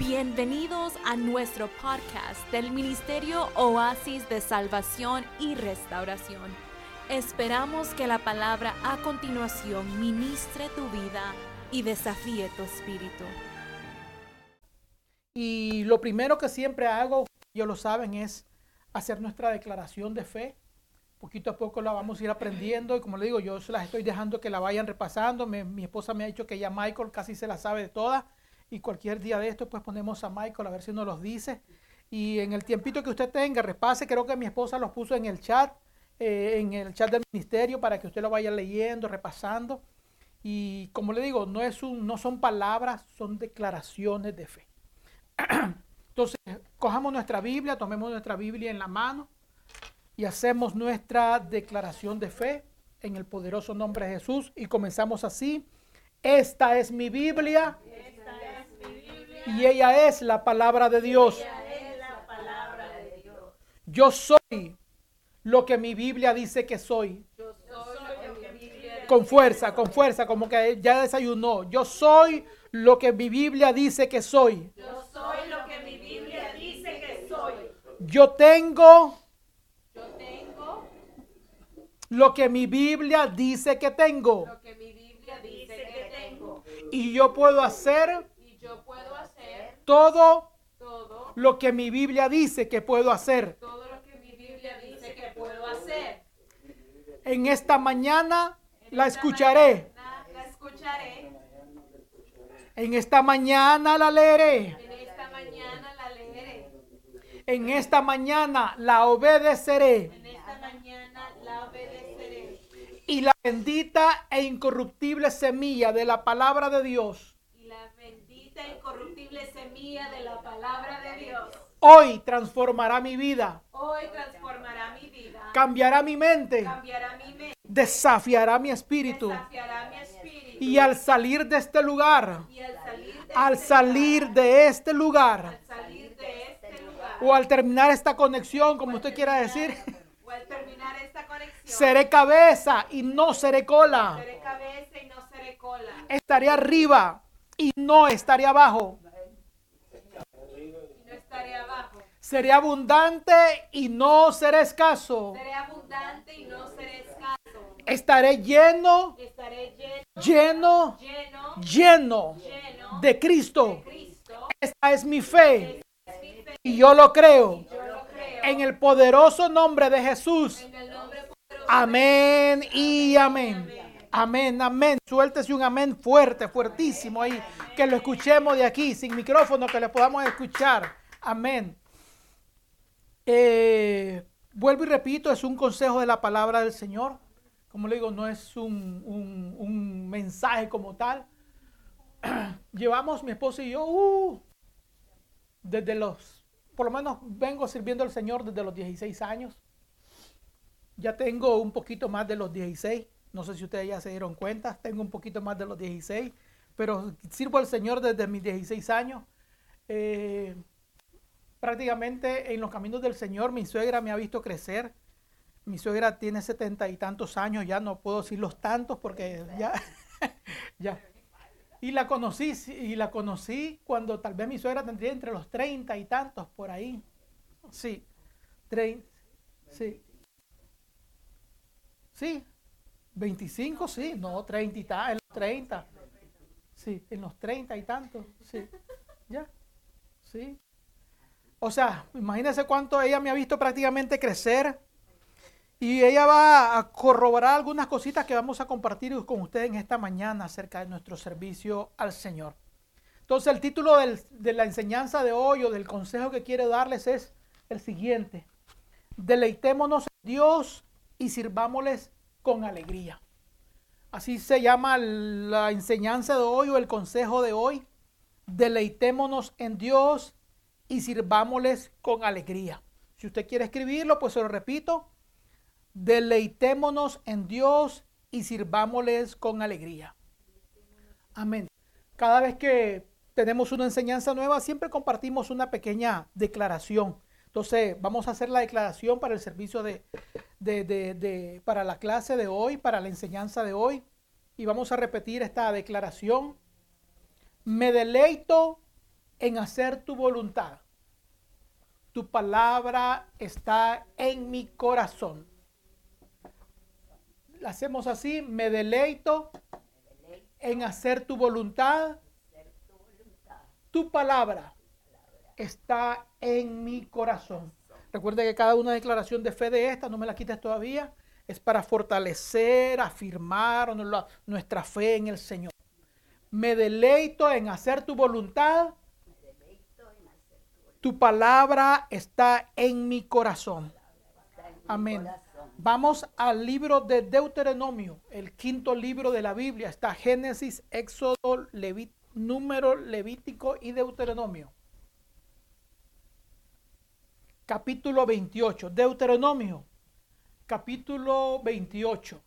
Bienvenidos a nuestro podcast del Ministerio Oasis de Salvación y Restauración. Esperamos que la palabra a continuación ministre tu vida y desafíe tu espíritu. Y lo primero que siempre hago, ellos lo saben, es hacer nuestra declaración de fe. Poquito a poco la vamos a ir aprendiendo y como le digo, yo se las estoy dejando que la vayan repasando. mi esposa me ha dicho que ya Michael casi se la sabe de todas y cualquier día de esto pues ponemos a Michael a ver si nos los dice. Y en el tiempito que usted tenga, repase, creo que mi esposa los puso en el chat, eh, en el chat del ministerio para que usted lo vaya leyendo, repasando. Y como le digo, no, es un, no son palabras, son declaraciones de fe. Entonces, cojamos nuestra Biblia, tomemos nuestra Biblia en la mano y hacemos nuestra declaración de fe en el poderoso nombre de Jesús y comenzamos así. Esta es mi Biblia. Y ella es la palabra de Dios. Yo soy lo que mi Biblia dice que soy. Con fuerza, con fuerza, como que ya desayunó. Yo soy lo que mi Biblia dice que soy. Yo soy lo que mi Biblia dice que soy. Yo tengo. Yo tengo. Lo que mi Biblia dice que tengo. Lo que mi Biblia dice que tengo. Y yo puedo hacer todo, lo que mi Biblia dice que puedo hacer. Todo lo que mi Biblia dice que puedo hacer. En esta mañana la escucharé. la escucharé. En esta mañana la leeré. En esta mañana la leeré. En esta mañana la obedeceré. En esta mañana la obedeceré. Y la bendita e incorruptible semilla de la palabra de Dios incorruptible semilla de la palabra de Dios. Hoy transformará mi vida. Hoy transformará mi vida. Cambiará mi mente. Cambiará mi mente. Desafiará mi espíritu. Desafiará mi espíritu. Y al salir de este lugar. Y al salir de, al este, salir lugar, de este lugar. al salir de este lugar. O al terminar esta conexión, como usted quiera decir. O al terminar esta conexión. Seré cabeza y no seré cola. Seré cabeza y no seré cola. Estaré arriba y no estaré abajo. No estaré abajo. Seré abundante y no seré escaso. Seré abundante y no seré escaso. Estaré lleno, estaré lleno, lleno, lleno, lleno de, Cristo. de Cristo. Esta es mi fe. Esta es mi fe. Y yo lo creo. Yo lo creo. En el poderoso nombre de Jesús. Nombre Amén y amén. Amén, amén. Suéltese un amén fuerte, fuertísimo ahí. Que lo escuchemos de aquí, sin micrófono, que le podamos escuchar. Amén. Eh, vuelvo y repito, es un consejo de la palabra del Señor. Como le digo, no es un, un mensaje como tal. Llevamos mi esposa y yo uh, desde los, por lo menos vengo sirviendo al Señor desde los 16 años. Ya tengo un poquito más de los 16. No sé si ustedes ya se dieron cuenta, tengo un poquito más de los 16, pero sirvo al Señor desde mis 16 años. Eh, prácticamente en los caminos del Señor, mi suegra me ha visto crecer. Mi suegra tiene setenta y tantos años, ya no puedo decir los tantos porque ya, ya. Y la conocí, y la conocí cuando tal vez mi suegra tendría entre los treinta y tantos por ahí. Sí, treinta, sí. Sí, 25, sí, no, 30 y tal, en los 30. Sí, en los 30 y tantos, sí. Ya, sí. O sea, imagínense cuánto ella me ha visto prácticamente crecer. Y ella va a corroborar algunas cositas que vamos a compartir con ustedes en esta mañana acerca de nuestro servicio al Señor. Entonces el título de la enseñanza de hoy o del consejo que quiero darles es el siguiente. Deleitémonos en Dios y sirvámosles con alegría. Así se llama la enseñanza de hoy o el consejo de hoy. Deleitémonos en Dios y sirvámosles con alegría. Si usted quiere escribirlo, pues se lo repito. Deleitémonos en Dios y sirvámosles con alegría. Amén. Cada vez que tenemos una enseñanza nueva, siempre compartimos una pequeña declaración. Entonces, vamos a hacer la declaración para el servicio de, de, para la clase de hoy, para la enseñanza de hoy. Y vamos a repetir esta declaración. Me deleito en hacer tu voluntad. Tu palabra está en mi corazón. La hacemos así, me deleito en hacer tu voluntad. Tu palabra está en mi corazón. Recuerde que cada una declaración de fe de esta, no me la quites todavía, es para fortalecer, afirmar nuestra fe en el Señor. Me deleito en hacer tu voluntad. Tu palabra está en mi corazón. Amén. Vamos al libro de Deuteronomio, el quinto libro de la Biblia. Está Génesis, Éxodo, Número, Levítico y Deuteronomio. Capítulo 28. Deuteronomio, capítulo 28.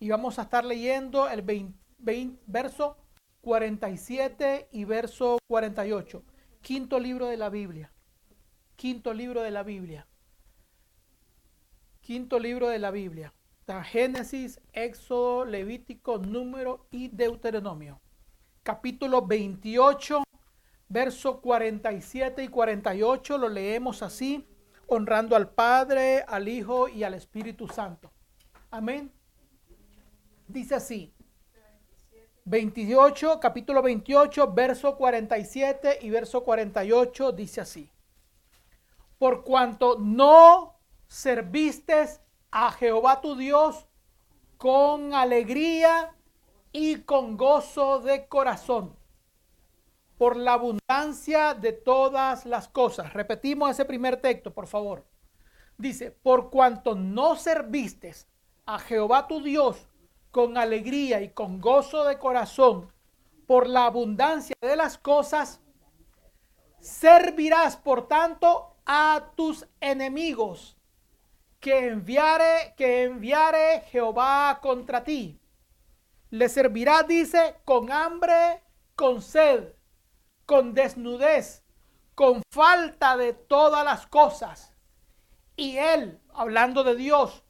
Y vamos a estar leyendo el verso 47 y verso 48. Quinto libro de la Biblia. Quinto libro de la Biblia. Quinto libro de la Biblia. Está Génesis, Éxodo, Levítico, Número y Deuteronomio. Capítulo 28, verso 47 y 48. Lo leemos así, honrando al Padre, al Hijo y al Espíritu Santo. Amén. Dice así. 28, capítulo 28, verso 47 y verso 48 dice así. Por cuanto no serviste a Jehová tu Dios con alegría y con gozo de corazón, por la abundancia de todas las cosas. Repetimos ese primer texto, por favor. Dice, por cuanto no serviste a Jehová tu Dios con alegría y con gozo de corazón por la abundancia de las cosas, servirás por tanto a tus enemigos que enviare, que enviare Jehová contra ti. Le servirá, dice, con hambre, con sed, con desnudez, con falta de todas las cosas. Y él, hablando de Dios,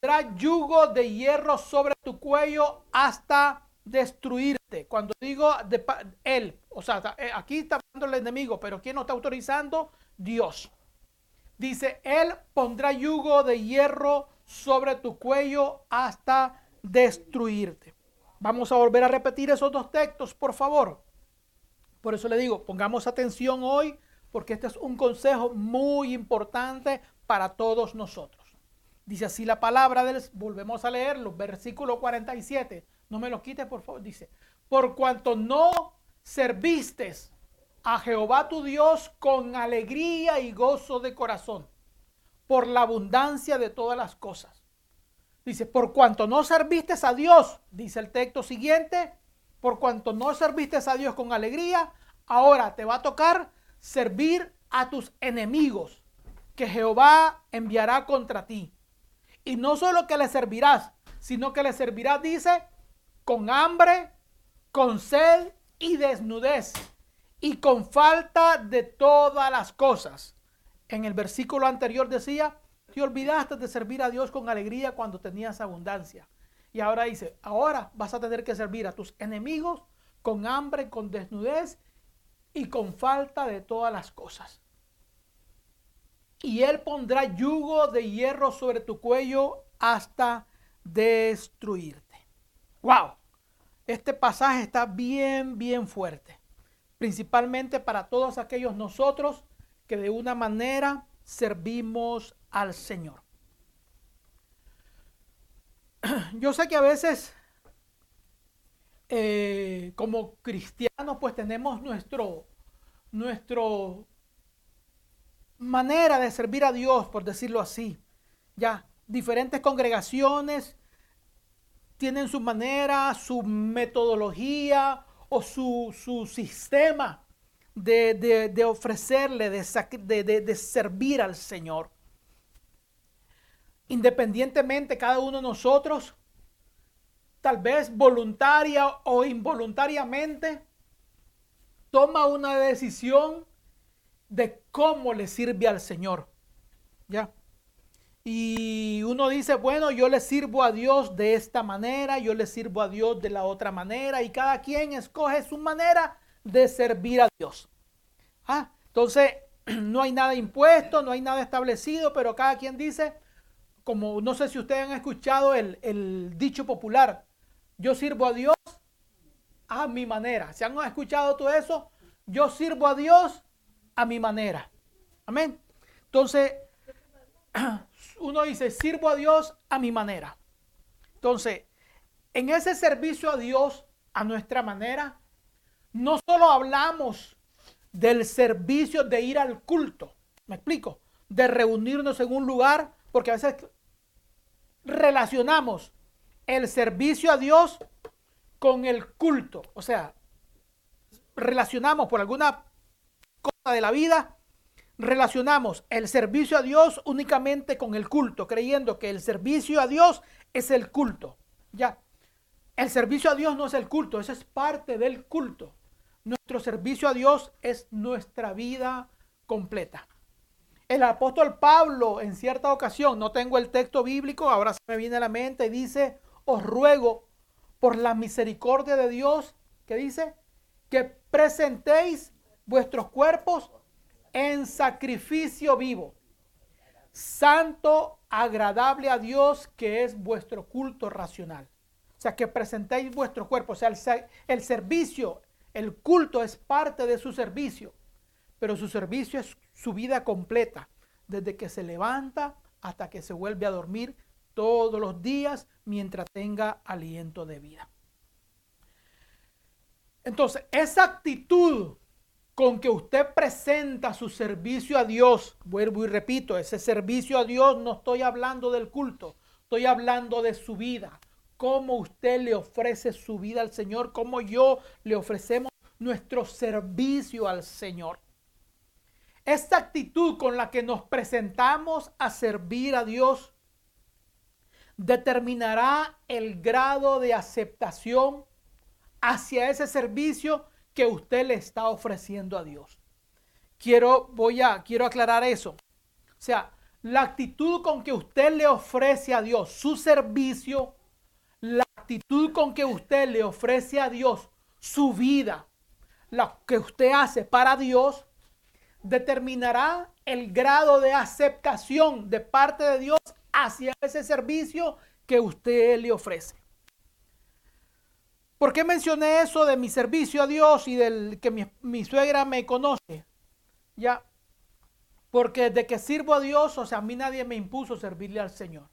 pondrá yugo de hierro sobre tu cuello hasta destruirte. Cuando digo él, o sea, eh, aquí está hablando el enemigo, pero ¿quién no está autorizando? Dios. Dice, él pondrá yugo de hierro sobre tu cuello hasta destruirte. Vamos a volver a repetir esos dos textos, por favor. Por eso le digo, pongamos atención hoy, porque este es un consejo muy importante para todos nosotros. Dice así la palabra del, volvemos a leerlo, versículo 47. No me lo quites, por favor. Dice, por cuanto no serviste a Jehová tu Dios con alegría y gozo de corazón, por la abundancia de todas las cosas. Dice, por cuanto no serviste a Dios, dice el texto siguiente, por cuanto no serviste a Dios con alegría, ahora te va a tocar servir a tus enemigos que Jehová enviará contra ti. Y no solo que le servirás, sino que le servirás, dice, con hambre, con sed y desnudez, y con falta de todas las cosas. En el versículo anterior decía, te olvidaste de servir a Dios con alegría cuando tenías abundancia. Y ahora dice, ahora vas a tener que servir a tus enemigos con hambre, con desnudez y con falta de todas las cosas y él pondrá yugo de hierro sobre tu cuello hasta destruirte. Wow, este pasaje está bien, bien fuerte, principalmente para todos aquellos nosotros que de una manera servimos al Señor. Yo sé que a veces eh, como cristianos pues tenemos nuestro, nuestro manera de servir a Dios, por decirlo así. Ya, diferentes congregaciones tienen su manera, su metodología o su, sistema de, ofrecerle, de, de servir al Señor. Independientemente, cada uno de nosotros, tal vez voluntaria o involuntariamente, toma una decisión de cómo le sirve al Señor. ¿Ya? Y uno dice, bueno, yo le sirvo a Dios de esta manera, yo le sirvo a Dios de la otra manera, y cada quien escoge su manera de servir a Dios. Ah, entonces, no hay nada impuesto, no hay nada establecido, pero cada quien dice, como no sé si ustedes han escuchado el, el dicho popular, yo sirvo a Dios a mi manera. ¿Se han escuchado todo eso? Yo sirvo a Dios a mi manera. Amén. Entonces, uno dice, sirvo a Dios a mi manera. Entonces, en ese servicio a Dios a nuestra manera, no solo hablamos del servicio de ir al culto, me explico, de reunirnos en un lugar, porque a veces relacionamos el servicio a Dios con el culto, o sea, relacionamos por alguna de la vida, relacionamos el servicio a Dios únicamente con el culto, creyendo que el servicio a Dios es el culto. Ya, el servicio a Dios no es el culto, eso es parte del culto. Nuestro servicio a Dios es nuestra vida completa. El apóstol Pablo en cierta ocasión, no tengo el texto bíblico, ahora se me viene a la mente, dice, os ruego por la misericordia de Dios, que dice, que presentéis vuestros cuerpos en sacrificio vivo, santo, agradable a Dios, que es vuestro culto racional. O sea, que presentéis vuestro cuerpo. O sea, el, el servicio, el culto es parte de su servicio, pero su servicio es su vida completa, desde que se levanta hasta que se vuelve a dormir todos los días mientras tenga aliento de vida. Entonces, esa actitud con que usted presenta su servicio a Dios, vuelvo y repito, ese servicio a Dios no estoy hablando del culto, estoy hablando de su vida, cómo usted le ofrece su vida al Señor, cómo yo le ofrecemos nuestro servicio al Señor. Esta actitud con la que nos presentamos a servir a Dios determinará el grado de aceptación hacia ese servicio que usted le está ofreciendo a Dios. Quiero, voy a, quiero aclarar eso. O sea, la actitud con que usted le ofrece a Dios su servicio, la actitud con que usted le ofrece a Dios su vida, lo que usted hace para Dios, determinará el grado de aceptación de parte de Dios hacia ese servicio que usted le ofrece. ¿Por qué mencioné eso de mi servicio a Dios y del que mi, suegra me conoce? Ya, porque de que sirvo a Dios, o sea, a mí nadie me impuso servirle al Señor.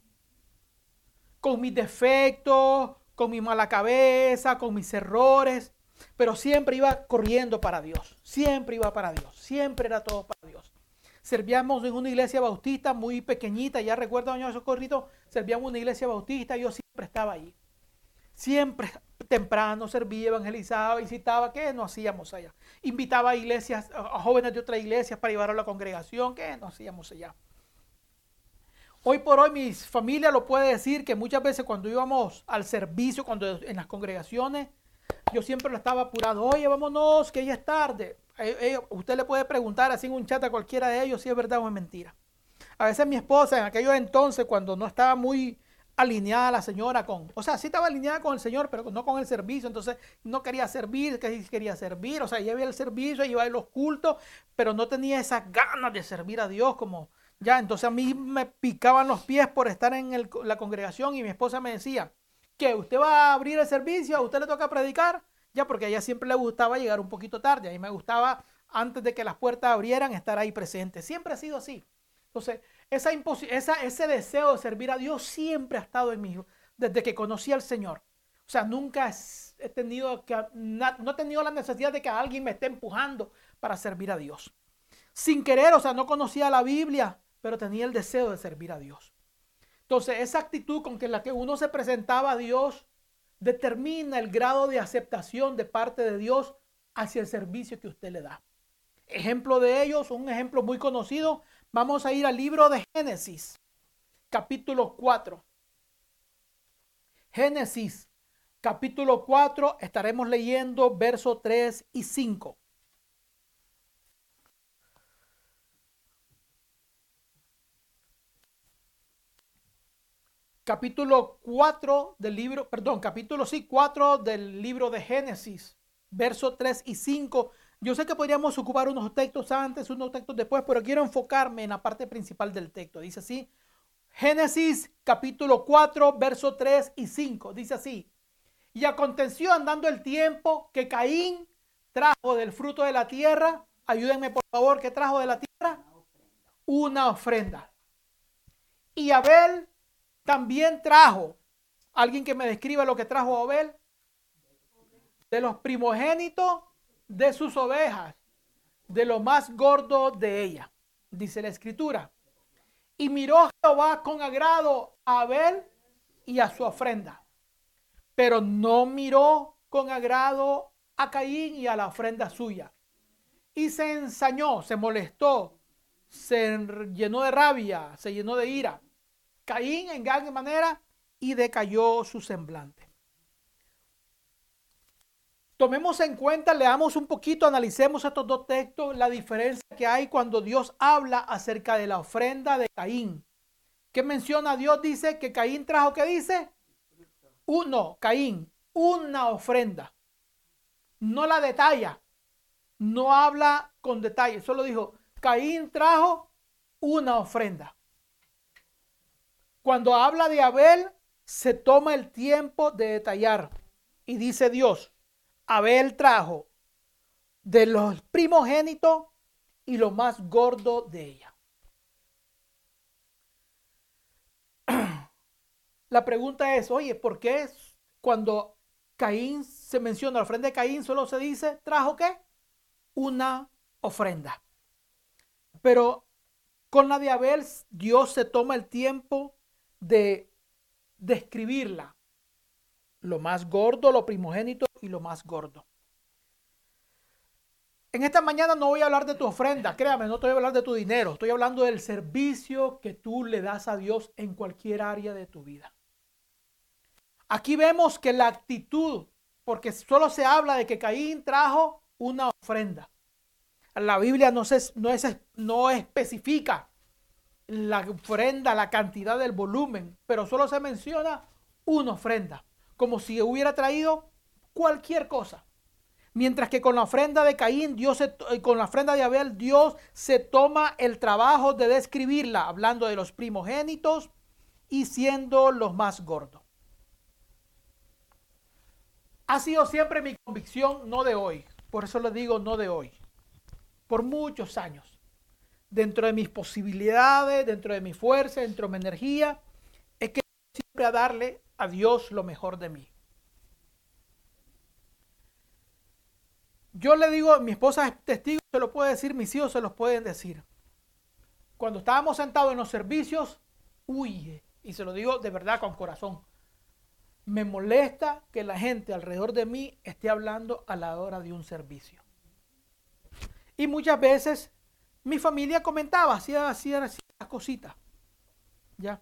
Con mis defectos, con mi mala cabeza, con mis errores, pero siempre iba corriendo para Dios, siempre iba para Dios, siempre era todo para Dios. Servíamos en una iglesia bautista muy pequeñita, ya recuerdo, año Socorrito, servíamos en una iglesia bautista, yo siempre estaba ahí. Siempre temprano servía, evangelizaba, visitaba, ¿qué no hacíamos allá? Invitaba a iglesias, a jóvenes de otras iglesias para llevar a la congregación, ¿qué no hacíamos allá? Hoy por hoy mi familia lo puede decir que muchas veces cuando íbamos al servicio, cuando en las congregaciones, yo siempre lo estaba apurado, oye, vámonos, que ya es tarde. Eh, eh, usted le puede preguntar así en un chat a cualquiera de ellos si es verdad o es mentira. A veces mi esposa en aquellos entonces, cuando no estaba muy alineada la señora con, o sea, sí estaba alineada con el Señor, pero no con el servicio, entonces no quería servir, que quería servir, o sea, ella el servicio, iba a los cultos, pero no tenía esas ganas de servir a Dios como ya, entonces a mí me picaban los pies por estar en la congregación y mi esposa me decía, que usted va a abrir el servicio, a usted le toca predicar, ya porque a ella siempre le gustaba llegar un poquito tarde, a mí me gustaba antes de que las puertas abrieran estar ahí presente, siempre ha sido así. Entonces, esa, ese deseo de servir a Dios siempre ha estado en mí desde que conocí al Señor. O sea, nunca he tenido que, no he tenido la necesidad de que alguien me esté empujando para servir a Dios. Sin querer, o sea, no conocía la Biblia, pero tenía el deseo de servir a Dios. Entonces, esa actitud con que la que uno se presentaba a Dios determina el grado de aceptación de parte de Dios hacia el servicio que usted le da. Ejemplo de ellos, un ejemplo muy conocido, Vamos a ir al libro de Génesis, capítulo 4. Génesis, capítulo 4, estaremos leyendo versos 3 y 5. Capítulo 4 del libro, perdón, capítulo sí, 4 del libro de Génesis, versos 3 y 5 Yo sé que podríamos ocupar unos textos antes, unos textos después, pero quiero enfocarme en la parte principal del texto. Dice así, Génesis capítulo 4, verso 3 y 5. Dice así, y aconteció andando el tiempo que Caín trajo del fruto de la tierra, ayúdenme por favor, ¿qué trajo de la tierra? Una ofrenda. Y Abel también trajo, alguien que me describa lo que trajo Abel, de los primogénitos de sus ovejas, de lo más gordo de ella, dice la escritura. Y miró Jehová con agrado a Abel y a su ofrenda, pero no miró con agrado a Caín y a la ofrenda suya. Y se ensañó, se molestó, se llenó de rabia, se llenó de ira. Caín en gran manera y decayó su semblante. Tomemos en cuenta, leamos un poquito, analicemos estos dos textos, la diferencia que hay cuando Dios habla acerca de la ofrenda de Caín. ¿Qué menciona Dios? Dice que Caín trajo, ¿qué dice? Uno, Caín, una ofrenda. No la detalla, no habla con detalle, solo dijo, Caín trajo una ofrenda. Cuando habla de Abel, se toma el tiempo de detallar y dice Dios, Abel trajo de los primogénitos y lo más gordo de ella. La pregunta es, oye, ¿por qué cuando Caín se menciona la ofrenda de Caín solo se dice, trajo qué? Una ofrenda. Pero con la de Abel, Dios se toma el tiempo de describirla. Lo más gordo, lo primogénito y lo más gordo. En esta mañana no voy a hablar de tu ofrenda, créame, no estoy a hablar de tu dinero, estoy hablando del servicio que tú le das a Dios en cualquier área de tu vida. Aquí vemos que la actitud, porque solo se habla de que Caín trajo una ofrenda. La Biblia no, no, es, no especifica la ofrenda, la cantidad del volumen, pero solo se menciona una ofrenda, como si hubiera traído cualquier cosa. Mientras que con la ofrenda de Caín, Dios se, eh, con la ofrenda de Abel, Dios se toma el trabajo de describirla, hablando de los primogénitos y siendo los más gordos. Ha sido siempre mi convicción, no de hoy, por eso le digo no de hoy, por muchos años, dentro de mis posibilidades, dentro de mi fuerza, dentro de mi energía, es que siempre a darle a Dios lo mejor de mí. Yo le digo, mi esposa es testigo, se lo puede decir, mis hijos se los pueden decir. Cuando estábamos sentados en los servicios, huye, y se lo digo de verdad con corazón. Me molesta que la gente alrededor de mí esté hablando a la hora de un servicio. Y muchas veces mi familia comentaba, hacía, hacía, hacía cositas. ¿Ya?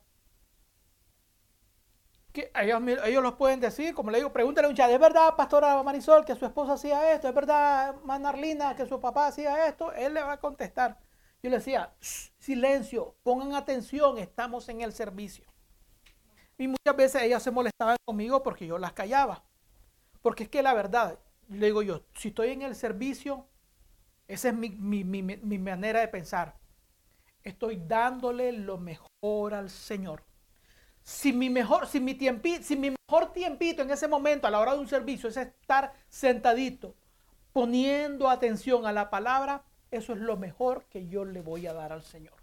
Ellos los pueden decir, como le digo, pregúntale a un chat, ¿es verdad, pastora Marisol, que su esposa hacía esto? ¿Es verdad, Manarlina, que su papá hacía esto? Él le va a contestar. Yo le decía, silencio, pongan atención, estamos en el servicio. Y muchas veces ellas se molestaban conmigo porque yo las callaba. Porque es que la verdad, le digo yo, si estoy en el servicio, esa es mi, mi, mi, mi manera de pensar. Estoy dándole lo mejor al Señor si mi mejor, si mi tiempito, mi mejor tiempito en ese momento a la hora de un servicio es estar sentadito, poniendo atención a la palabra, eso es lo mejor que yo le voy a dar al Señor.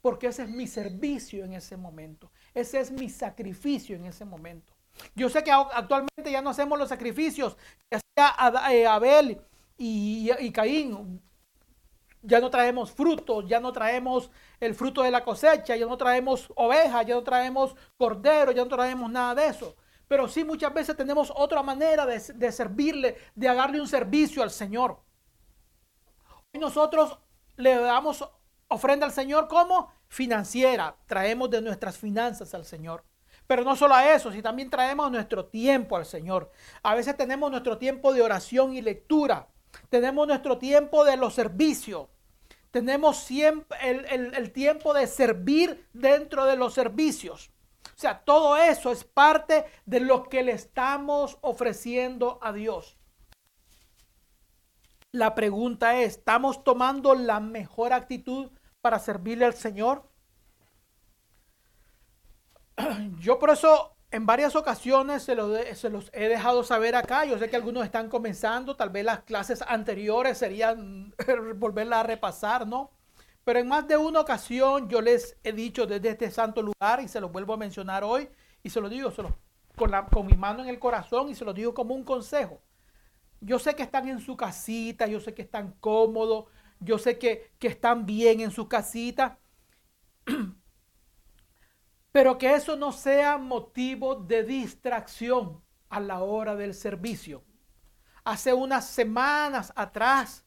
Porque ese es mi servicio en ese momento. Ese es mi sacrificio en ese momento. Yo sé que actualmente ya no hacemos los sacrificios que hacía eh, Abel y, y Caín ya no traemos frutos, ya no traemos el fruto de la cosecha, ya no traemos ovejas, ya no traemos cordero, ya no traemos nada de eso. Pero sí muchas veces tenemos otra manera de, de servirle, de darle un servicio al Señor. Hoy nosotros le damos ofrenda al Señor como financiera, traemos de nuestras finanzas al Señor. Pero no solo a eso, si también traemos nuestro tiempo al Señor. A veces tenemos nuestro tiempo de oración y lectura. Tenemos nuestro tiempo de los servicios. Tenemos siempre el, tiempo de servir dentro de los servicios. O sea, todo eso es parte de lo que le estamos ofreciendo a Dios. La pregunta es, ¿estamos tomando la mejor actitud para servirle al Señor? Yo por eso en varias ocasiones se, los he dejado saber acá. Yo sé que algunos están comenzando, tal vez las clases anteriores serían volverla a repasar, ¿no? Pero en más de una ocasión yo les he dicho desde este santo lugar y se los vuelvo a mencionar hoy y se lo digo con, mi mano en el corazón y se lo digo como un consejo. Yo sé que están en su casita, yo sé que están cómodos, yo sé que, que están bien en su casita, pero que eso no sea motivo de distracción a la hora del servicio. Hace unas semanas atrás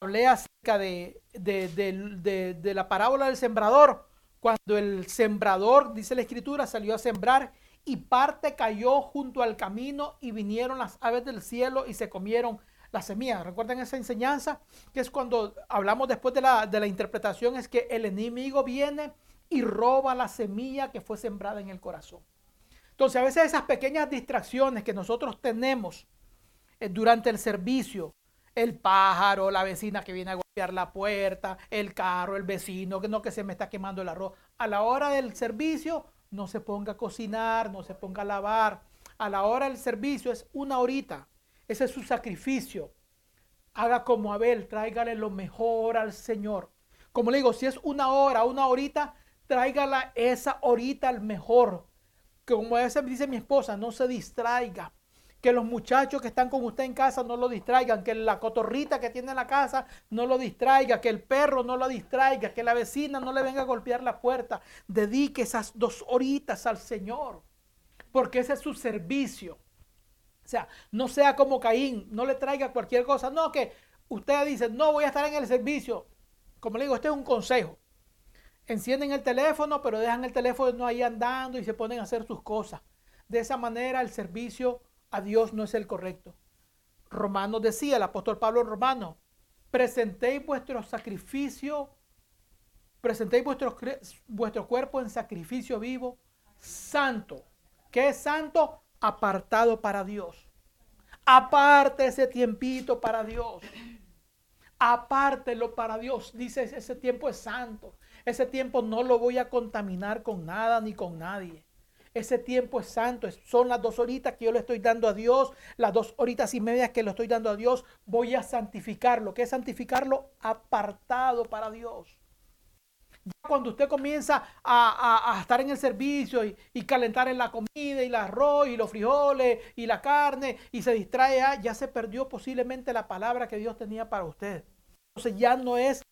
hablé acerca de, de, la parábola del sembrador, cuando el sembrador, dice la escritura, salió a sembrar y parte cayó junto al camino y vinieron las aves del cielo y se comieron la semilla. ¿Recuerdan esa enseñanza? Que es cuando hablamos después de la, de la interpretación, es que el enemigo viene y roba la semilla que fue sembrada en el corazón. Entonces a veces esas pequeñas distracciones que nosotros tenemos eh, durante el servicio, el pájaro, la vecina que viene a golpear la puerta, el carro, el vecino, que no que se me está quemando el arroz. A la hora del servicio, no se ponga a cocinar, no se ponga a lavar. A la hora del servicio es una horita. Ese es su sacrificio. Haga como Abel, tráigale lo mejor al Señor. Como le digo, si es una hora, una horita, tráigala esa horita al mejor. Como a veces dice mi esposa, no se distraiga que los muchachos que están con usted en casa no lo distraigan, que la cotorrita que tiene en la casa no lo distraiga, que el perro no lo distraiga, que la vecina no le venga a golpear la puerta. Dedique esas dos horitas al Señor, porque ese es su servicio. O sea, no sea como Caín, no le traiga cualquier cosa. No, que usted dice, no voy a estar en el servicio. Como le digo, este es un consejo. Encienden el teléfono, pero dejan el teléfono ahí andando y se ponen a hacer sus cosas. De esa manera el servicio a Dios no es el correcto. Romanos decía, el apóstol Pablo Romano, presentéis vuestro sacrificio, presentéis vuestro, cuerpo en sacrificio vivo, santo. ¿Qué es santo? Apartado para Dios. Aparte ese tiempito para Dios. Apártelo para Dios. Dice, ese tiempo es santo. Ese tiempo no lo voy a contaminar con nada ni con nadie. Ese tiempo es santo. Son las dos horitas que yo le estoy dando a Dios, las dos horitas y medias que le estoy dando a Dios. Voy a santificarlo. ¿Qué es santificarlo? Apartado para Dios. cuando usted comienza a, estar en el servicio y, calentar en la comida y el arroz y los frijoles y la carne y se distrae, ah, ya se perdió posiblemente la palabra que Dios tenía para usted. Entonces ya no es,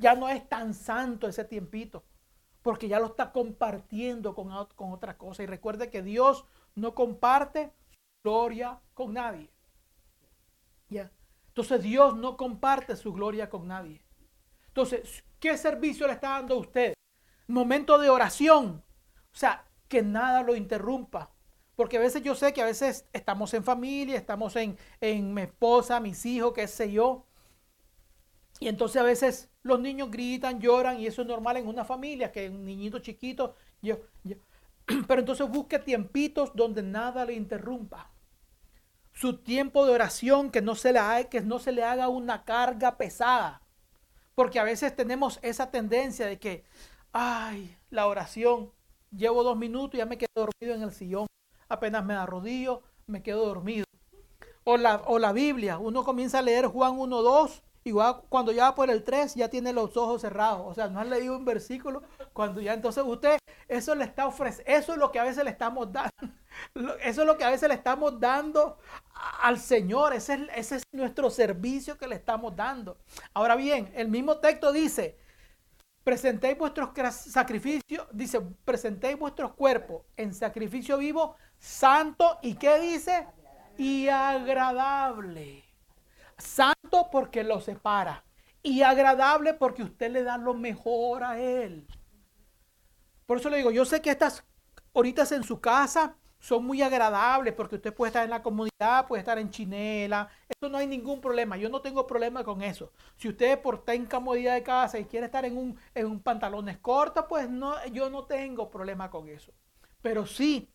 ya no es tan santo ese tiempito porque ya lo está compartiendo con, con otra cosa. Y recuerde que Dios no comparte gloria con nadie. ¿Ya? Entonces Dios no comparte su gloria con nadie. Entonces, ¿qué servicio le está dando a usted? Momento de oración. O sea, que nada lo interrumpa. Porque a veces yo sé que a veces estamos en familia, estamos en, en mi esposa, mis hijos, qué sé yo. Y entonces a veces los niños gritan, lloran y eso es normal en una familia, que un niñito chiquito, yo, pero entonces busque tiempitos donde nada le interrumpa. Su tiempo de oración que no se le, que no se le haga una carga pesada. Porque a veces tenemos esa tendencia de que, ay, la oración, llevo dos minutos y ya me quedo dormido en el sillón. Apenas me arrodillo, me quedo dormido. O la, o la Biblia, uno comienza a leer Juan 1, 2 Igual cuando ya va por el 3 ya tiene los ojos cerrados. O sea, no han leído un versículo. Cuando ya entonces usted, eso le está ofreciendo, eso es lo que a veces le estamos dando. Eso es lo que a veces le estamos dando al Señor. Ese es, ese es nuestro servicio que le estamos dando. Ahora bien, el mismo texto dice, presentéis vuestros sacrificios, dice, presentéis vuestros cuerpos en sacrificio vivo, santo y qué dice? Y agradable. Santo porque lo separa. Y agradable porque usted le da lo mejor a él. Por eso le digo, yo sé que estas horitas en su casa son muy agradables porque usted puede estar en la comunidad, puede estar en chinela. Eso no hay ningún problema. Yo no tengo problema con eso. Si usted por estar en comodidad de casa y quiere estar en un, en pantalones cortos, pues no, yo no tengo problema con eso. Pero sí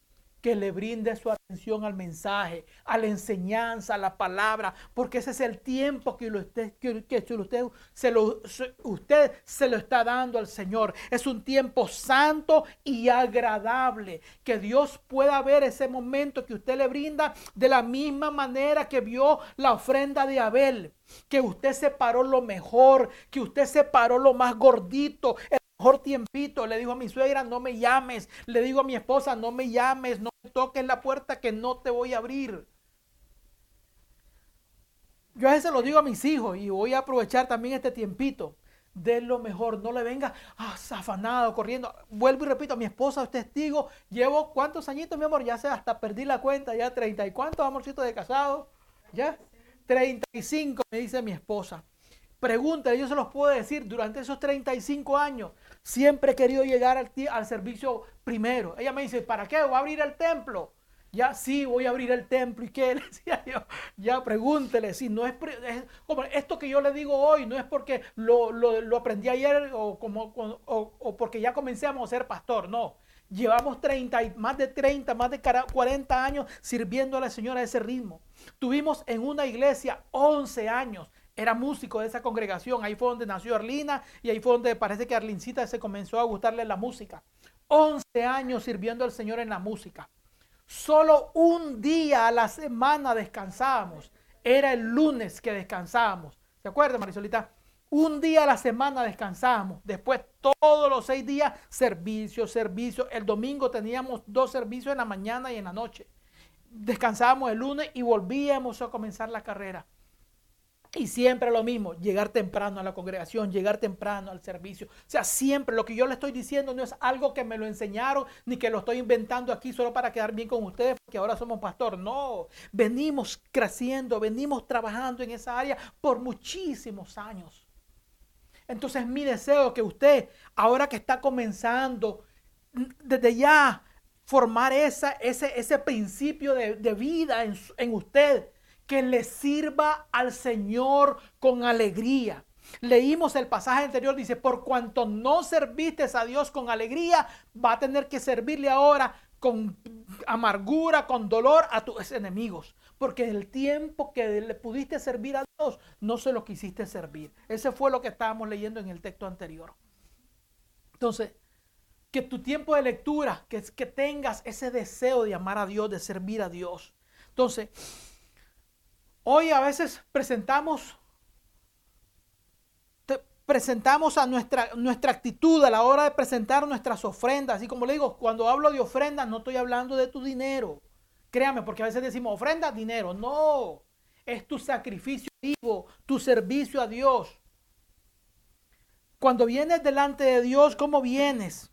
que le brinde su atención al mensaje, a la enseñanza, a la palabra, porque ese es el tiempo que, usted, que, usted, se lo, usted se lo está dando al Señor. Es un tiempo santo y agradable, que Dios pueda ver ese momento que usted le brinda de la misma manera que vio la ofrenda de Abel que usted separó lo mejor, que usted separó lo más gordito, mejor tiempito. Le digo a mi suegra, no me llames. Le digo a mi esposa, no me llames, no me toques la puerta que no te voy a abrir. Yo a veces lo digo a mis hijos y voy a aprovechar también este tiempito. De lo mejor, no le venga ah, afanado, corriendo. Vuelvo y repito, mi esposa es testigo. Llevo cuántos añitos, mi amor, ya sé, hasta perdí la cuenta, ya 30 y cuántos amorcitos de casado, ya 35, me dice mi esposa. Pregúntale, yo se los puedo decir, durante esos 35 años siempre he querido llegar al, servicio primero. Ella me dice, ¿para qué? ¿Voy a abrir el templo? Ya sí, voy a abrir el templo. ¿Y qué? Le decía yo, ya pregúntele. Si no es, como esto que yo le digo hoy, no es porque lo, aprendí ayer o, como, o, porque ya comencemos a ser pastor. No. Llevamos 30, más de 30, más de 40 años sirviendo a la Señora a ese ritmo. Tuvimos en una iglesia 11 años. Era músico de esa congregación. Ahí fue donde nació Arlina y ahí fue donde parece que Arlincita se comenzó a gustarle la música. 11 años sirviendo al Señor en la música. Solo un día a la semana descansábamos. Era el lunes que descansábamos. ¿Se acuerda, Marisolita? Un día a la semana descansábamos. Después todos los seis días servicio, servicio. El domingo teníamos dos servicios en la mañana y en la noche descansábamos el lunes y volvíamos a comenzar la carrera. Y siempre lo mismo, llegar temprano a la congregación, llegar temprano al servicio. O sea, siempre lo que yo le estoy diciendo no es algo que me lo enseñaron ni que lo estoy inventando aquí solo para quedar bien con ustedes porque ahora somos pastor. No, venimos creciendo, venimos trabajando en esa área por muchísimos años. Entonces mi deseo que usted, ahora que está comenzando, desde ya formar ese, ese principio de, vida en, en usted que le sirva al Señor con alegría. Leímos el pasaje anterior, dice, por cuanto no serviste a Dios con alegría, va a tener que servirle ahora con amargura, con dolor a tus enemigos. Porque el tiempo que le pudiste servir a Dios, no se lo quisiste servir. Ese fue lo que estábamos leyendo en el texto anterior. Entonces, que tu tiempo de lectura, que, que tengas ese deseo de amar a Dios, de servir a Dios. Entonces, hoy a veces presentamos presentamos a nuestra, nuestra actitud a la hora de presentar nuestras ofrendas. Y como le digo, cuando hablo de ofrendas, no estoy hablando de tu dinero. Créame, porque a veces decimos ofrenda, dinero. No, es tu sacrificio vivo, tu servicio a Dios. Cuando vienes delante de Dios, ¿cómo vienes?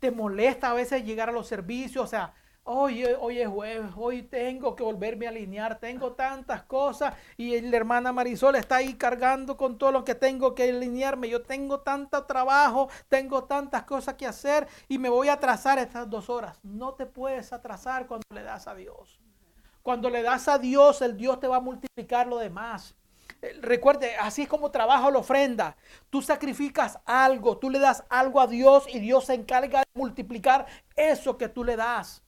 te molesta a veces llegar a los servicios, o sea, hoy, hoy es jueves, hoy tengo que volverme a alinear, tengo tantas cosas y la hermana Marisol está ahí cargando con todo lo que tengo que alinearme, yo tengo tanto trabajo, tengo tantas cosas que hacer y me voy a atrasar estas dos horas. No te puedes atrasar cuando le das a Dios. Cuando le das a Dios, el Dios te va a multiplicar lo demás. Eh, recuerde, así es como trabaja la ofrenda. Tú sacrificas algo, tú le das algo a Dios y Dios se encarga de multiplicar eso que tú le das.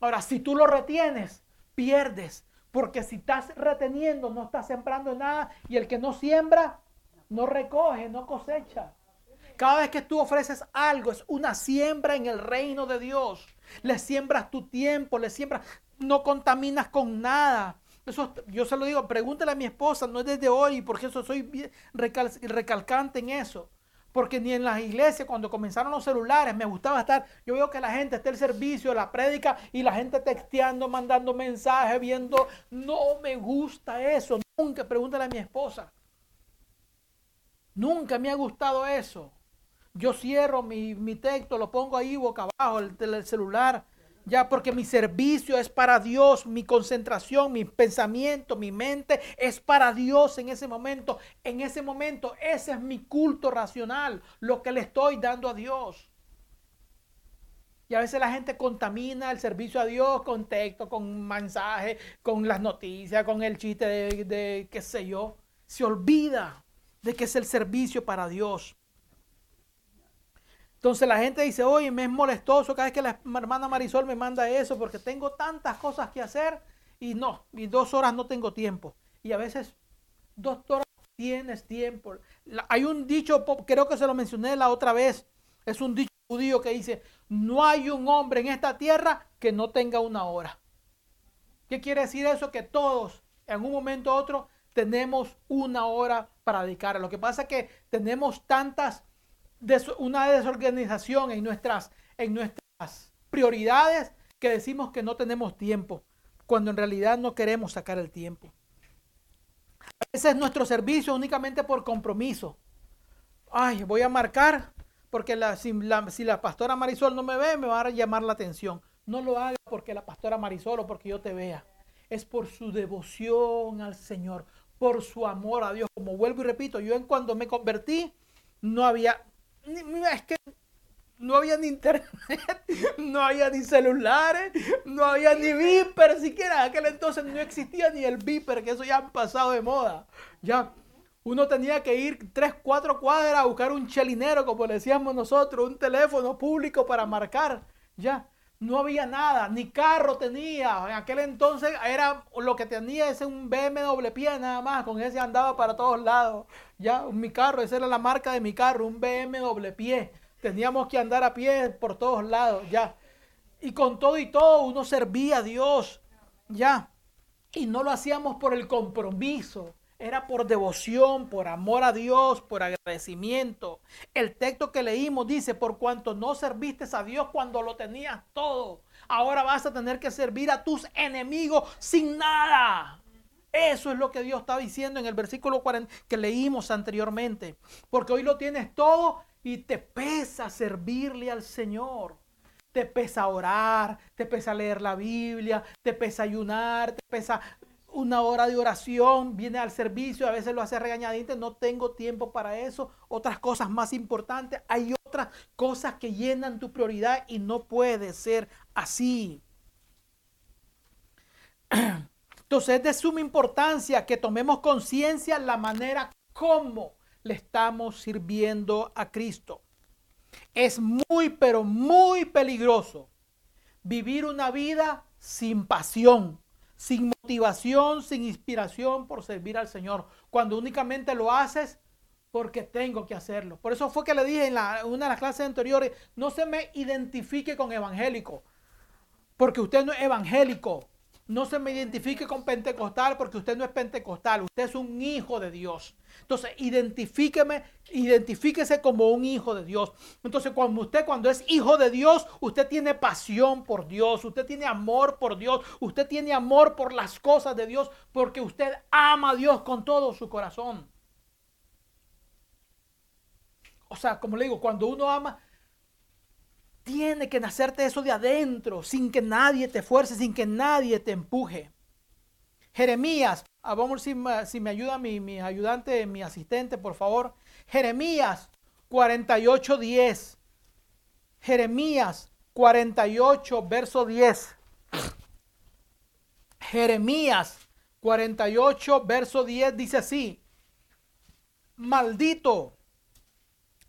Ahora, si tú lo retienes, pierdes. Porque si estás reteniendo, no estás sembrando nada. Y el que no siembra, no recoge, no cosecha. Cada vez que tú ofreces algo, es una siembra en el reino de Dios. Le siembras tu tiempo, le siembras, no contaminas con nada. Eso, yo se lo digo, pregúntale a mi esposa, no es desde hoy, porque eso soy recalcante en eso. Porque ni en las iglesias, cuando comenzaron los celulares, me gustaba estar. Yo veo que la gente está el servicio, la prédica y la gente texteando, mandando mensajes, viendo. No me gusta eso. Nunca, pregúntale a mi esposa. Nunca me ha gustado eso. Yo cierro mi, texto, lo pongo ahí boca abajo, el, el celular ya porque mi servicio es para Dios, mi concentración, mi pensamiento, mi mente es para Dios en ese momento. En ese momento ese es mi culto racional, lo que le estoy dando a Dios. Y a veces la gente contamina el servicio a Dios con texto, con mensaje, con las noticias, con el chiste de, de qué sé yo. Se olvida de que es el servicio para Dios. Entonces la gente dice, oye, me es molestoso cada vez que la hermana Marisol me manda eso porque tengo tantas cosas que hacer y no, y dos horas no tengo tiempo. Y a veces dos horas tienes tiempo. Hay un dicho, creo que se lo mencioné la otra vez, es un dicho judío que dice, no hay un hombre en esta tierra que no tenga una hora. ¿Qué quiere decir eso? Que todos, en un momento u otro, tenemos una hora para dedicar. Lo que pasa es que tenemos tantas, des- una desorganización en nuestras, en nuestras prioridades que decimos que no tenemos tiempo, cuando en realidad no queremos sacar el tiempo. A veces nuestro servicio únicamente por compromiso. Ay, voy a marcar porque la, si, la, si la pastora Marisol no me ve, me va a llamar la atención. No lo haga porque la pastora Marisol o porque yo te vea. Es por su devoción al Señor, por su amor a Dios. Como vuelvo y repito, yo en cuando me convertí, no había, es que no había ni internet, no había ni celulares, no había ni Viper siquiera. En aquel entonces no existía ni el Viper, que eso ya han pasado de moda. Ya uno tenía que ir tres, cuatro cuadras a buscar un chelinero, como le decíamos nosotros, un teléfono público para marcar. Ya no había nada, ni carro tenía. En aquel entonces era lo que tenía ese un BMW pie nada más, con ese andaba para todos lados. Ya mi carro, esa era la marca de mi carro, un BMW pie. Teníamos que andar a pie por todos lados, ya. Y con todo y todo uno servía a Dios, ya. Y no lo hacíamos por el compromiso, era por devoción, por amor a Dios, por agradecimiento. El texto que leímos dice, por cuanto no serviste a Dios cuando lo tenías todo, ahora vas a tener que servir a tus enemigos sin nada. Eso es lo que Dios está diciendo en el versículo 40 que leímos anteriormente. Porque hoy lo tienes todo y te pesa servirle al Señor. Te pesa orar, te pesa leer la Biblia, te pesa ayunar, te pesa una hora de oración, viene al servicio, a veces lo hace regañadito, no tengo tiempo para eso, otras cosas más importantes, hay otras cosas que llenan tu prioridad y no puede ser así. Entonces es de suma importancia que tomemos conciencia la manera como le estamos sirviendo a Cristo. Es muy, pero muy peligroso vivir una vida sin pasión, sin motivación, sin inspiración por servir al Señor, cuando únicamente lo haces porque tengo que hacerlo. Por eso fue que le dije en una de las clases anteriores, no se me identifique con evangélico, porque usted no es evangélico. No se me identifique con pentecostal porque usted no es pentecostal, usted es un hijo de Dios. Entonces, identifíqueme, identifíquese como un hijo de Dios. Entonces, cuando usted cuando es hijo de Dios, usted tiene pasión por Dios, usted tiene amor por Dios, usted tiene amor por las cosas de Dios porque usted ama a Dios con todo su corazón. O sea, como le digo, cuando uno ama, tiene que nacerte eso de adentro, sin que nadie te fuerce, sin que nadie te empuje. Jeremías, ah, vamos si me, si me ayuda mi, mi ayudante, mi asistente, por favor. Jeremías 48.10. Jeremías 48, verso 10. Jeremías 48, verso 10 dice así. Maldito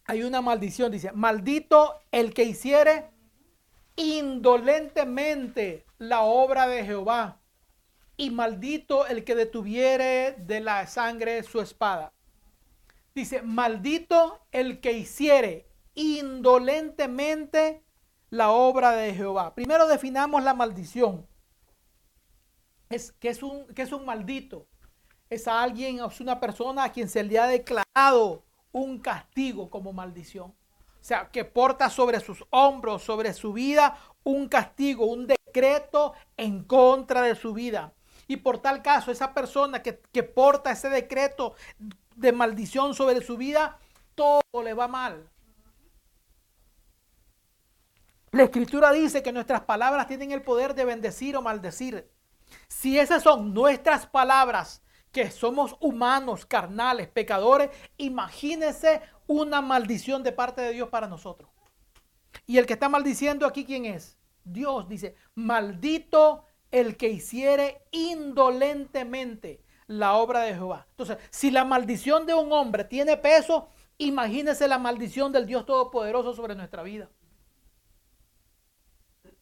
hay una maldición, dice, maldito el que hiciere indolentemente la obra de Jehová, y maldito el que detuviere de la sangre su espada. Dice, maldito el que hiciere indolentemente la obra de Jehová. Primero definamos la maldición. Es, que, es un, que es un maldito? Es a alguien, es una persona a quien se le ha declarado un castigo como maldición. O sea, que porta sobre sus hombros, sobre su vida, un castigo, un decreto en contra de su vida. Y por tal caso, esa persona que, que porta ese decreto de maldición sobre su vida, todo le va mal. La escritura dice que nuestras palabras tienen el poder de bendecir o maldecir. Si esas son nuestras palabras, que somos humanos, carnales, pecadores, imagínese una maldición de parte de Dios para nosotros. Y el que está maldiciendo aquí, ¿quién es? Dios dice, maldito el que hiciere indolentemente la obra de Jehová. Entonces, si la maldición de un hombre tiene peso, Imagínese la maldición del Dios Todopoderoso sobre nuestra vida.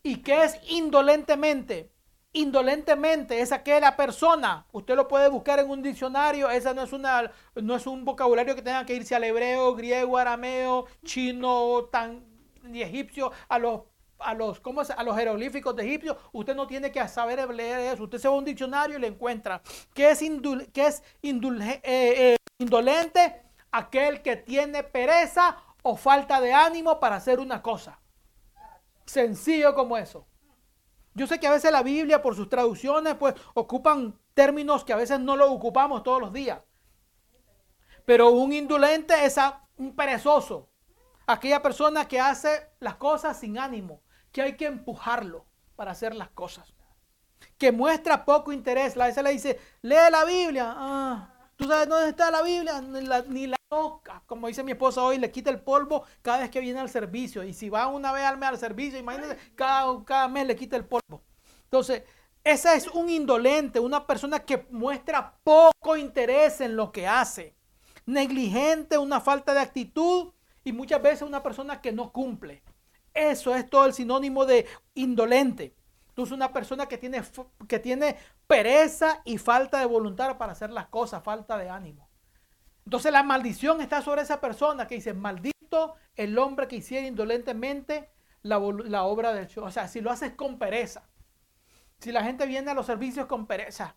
¿Y qué es indolentemente? Indolentemente es aquella persona, usted lo puede buscar en un diccionario, esa no es, una, no es un vocabulario que tenga que irse al hebreo, griego, arameo, chino, tan, ni egipcio, a los a los, ¿cómo es? a los jeroglíficos de egipcio, usted no tiene que saber leer eso. Usted se va a un diccionario y le encuentra. ¿Qué es, qué es eh, eh, indolente? Aquel que tiene pereza o falta de ánimo para hacer una cosa. Sencillo como eso. Yo sé que a veces la Biblia, por sus traducciones, pues ocupan términos que a veces no los ocupamos todos los días. Pero un indolente es un perezoso. Aquella persona que hace las cosas sin ánimo que hay que empujarlo para hacer las cosas. Que muestra poco interés. La veces le dice, lee la Biblia. Ah, ¿Tú sabes dónde está la Biblia? Ni la, toca. Como dice mi esposa hoy, le quita el polvo cada vez que viene al servicio. Y si va una vez al mes al servicio, imagínense, cada, cada mes le quita el polvo. Entonces, esa es un indolente, una persona que muestra poco interés en lo que hace. Negligente, una falta de actitud y muchas veces una persona que no cumple. Eso es todo el sinónimo de indolente. Tú eres una persona que tiene, que tiene pereza y falta de voluntad para hacer las cosas, falta de ánimo. Entonces la maldición está sobre esa persona que dice, maldito el hombre que hiciera indolentemente la, obra del show. O sea, si lo haces con pereza. Si la gente viene a los servicios con pereza.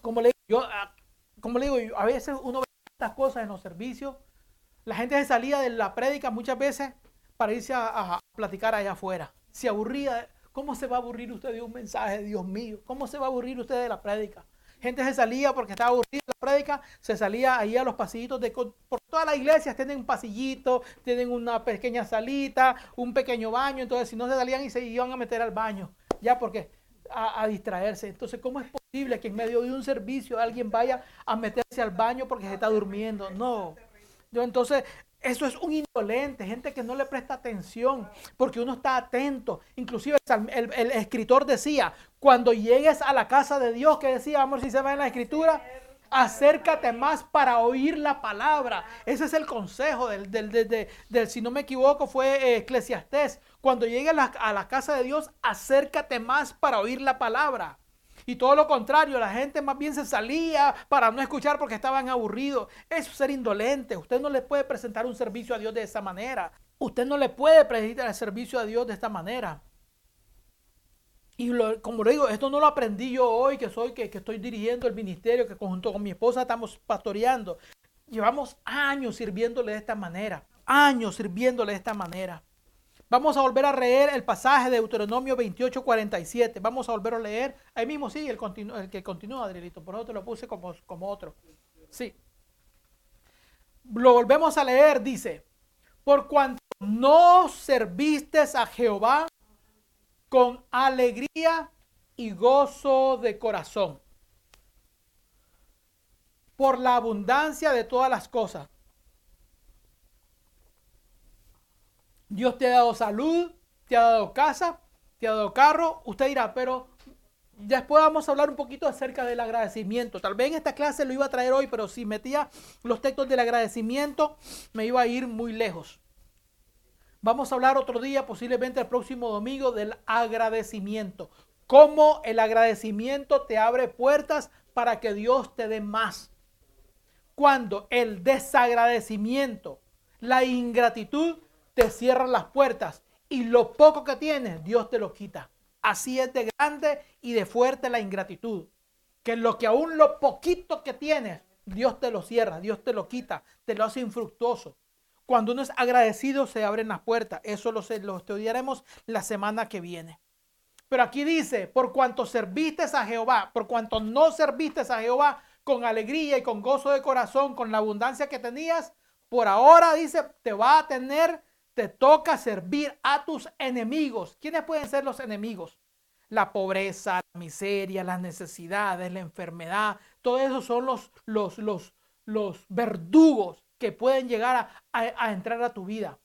Como le yo, ah, como le digo, a veces uno ve estas cosas en los servicios. La gente se salía de la prédica muchas veces para irse a, platicar allá afuera. Se aburría. ¿Cómo se va a aburrir usted de un mensaje, Dios mío? ¿Cómo se va a aburrir usted de la prédica? Gente se salía porque estaba aburrida de la prédica, se salía ahí a los pasillitos de... Por todas las iglesias tienen un pasillito, tienen una pequeña salita, un pequeño baño, entonces si no se salían y se iban a meter al baño, ya porque a, a, distraerse. Entonces, ¿cómo es posible que en medio de un servicio alguien vaya a meterse al baño porque se está durmiendo? No. Yo entonces eso es un indolente, gente que no le presta atención, porque uno está atento. Inclusive el, escritor decía, cuando llegues a la casa de Dios, que decía, vamos si se ve en la escritura, acércate más para oír la palabra. Ese es el consejo del, del, si no me equivoco, fue eh, Eclesiastés. Cuando llegues a la casa de Dios, acércate más para oír la palabra. Y todo lo contrario, la gente más bien se salía para no escuchar porque estaban aburridos. Eso es ser indolente. Usted no le puede presentar un servicio a Dios de esa manera. Usted no le puede presentar el servicio a Dios de esta manera. Y como le digo, esto no lo aprendí yo hoy, que soy, que, que estoy dirigiendo el ministerio, que junto con mi esposa estamos pastoreando. Llevamos años sirviéndole de esta manera. Años sirviéndole de esta manera. Vamos a volver a leer el pasaje de Deuteronomio 28, 47. Vamos a volver a leer. Ahí mismo sí, el, el que continúa, Adrielito. Por eso te lo puse como, como otro. Sí. Lo volvemos a leer, dice. Por cuanto no serviste a Jehová con alegría y gozo de corazón. Por la abundancia de todas las cosas Dios te ha dado salud, te ha dado casa, te ha dado carro. Usted dirá, pero después vamos a hablar un poquito acerca del agradecimiento. Tal vez en esta clase lo iba a traer hoy, pero si metía los textos del agradecimiento, me iba a ir muy lejos. Vamos a hablar otro día, posiblemente el próximo domingo, del agradecimiento. Cómo el agradecimiento te abre puertas para que Dios te dé más. Cuando el desagradecimiento, la ingratitud te cierran las puertas y lo poco que tienes, Dios te lo quita. Así es de grande y de fuerte la ingratitud. Que lo que aún lo poquito que tienes, Dios te lo cierra, Dios te lo quita, te lo hace infructuoso. Cuando uno es agradecido, se abren las puertas. Eso lo, estudiaremos la semana que viene. Pero aquí dice, por cuanto serviste a Jehová, por cuanto no serviste a Jehová con alegría y con gozo de corazón, con la abundancia que tenías, por ahora dice, te va a tener te toca servir a tus enemigos. ¿Quiénes pueden ser los enemigos? La pobreza, la miseria, las necesidades, la enfermedad. Todo eso son los, los, los, los verdugos que pueden llegar a, entrar a tu vida.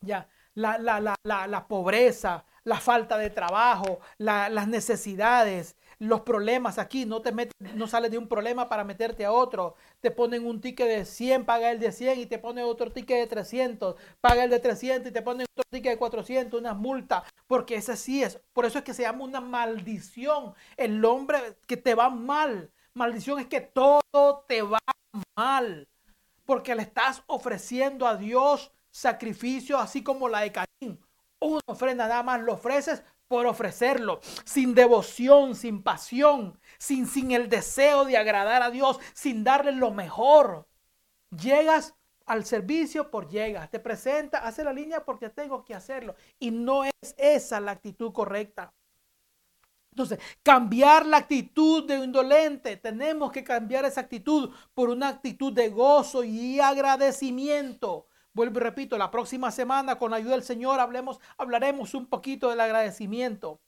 Ya, la, la, la, la pobreza, la falta de trabajo, las necesidades, los problemas aquí, no te metes, no sales de un problema para meterte a otro. Te ponen un ticket de 100, paga el de 100 y te ponen otro ticket de 300, paga el de 300 y te ponen otro ticket de 400, una multa, porque ese sí es. Por eso es que se llama una maldición. El hombre que te va mal. Maldición es que todo te va mal, porque le estás ofreciendo a Dios sacrificio así como la de Caín. Una ofrenda nada más lo ofreces por ofrecerlo, sin devoción, sin pasión, sin, sin el deseo de agradar a Dios, sin darle lo mejor. Llegas al servicio por llegas, te presenta, hace la línea porque tengo que hacerlo. Y no es esa la actitud correcta. Entonces, cambiar la actitud de indolente, tenemos que cambiar esa actitud por una actitud de gozo y agradecimiento. Vuelvo y repito, la próxima semana con la ayuda del Señor hablemos, hablaremos un poquito del agradecimiento.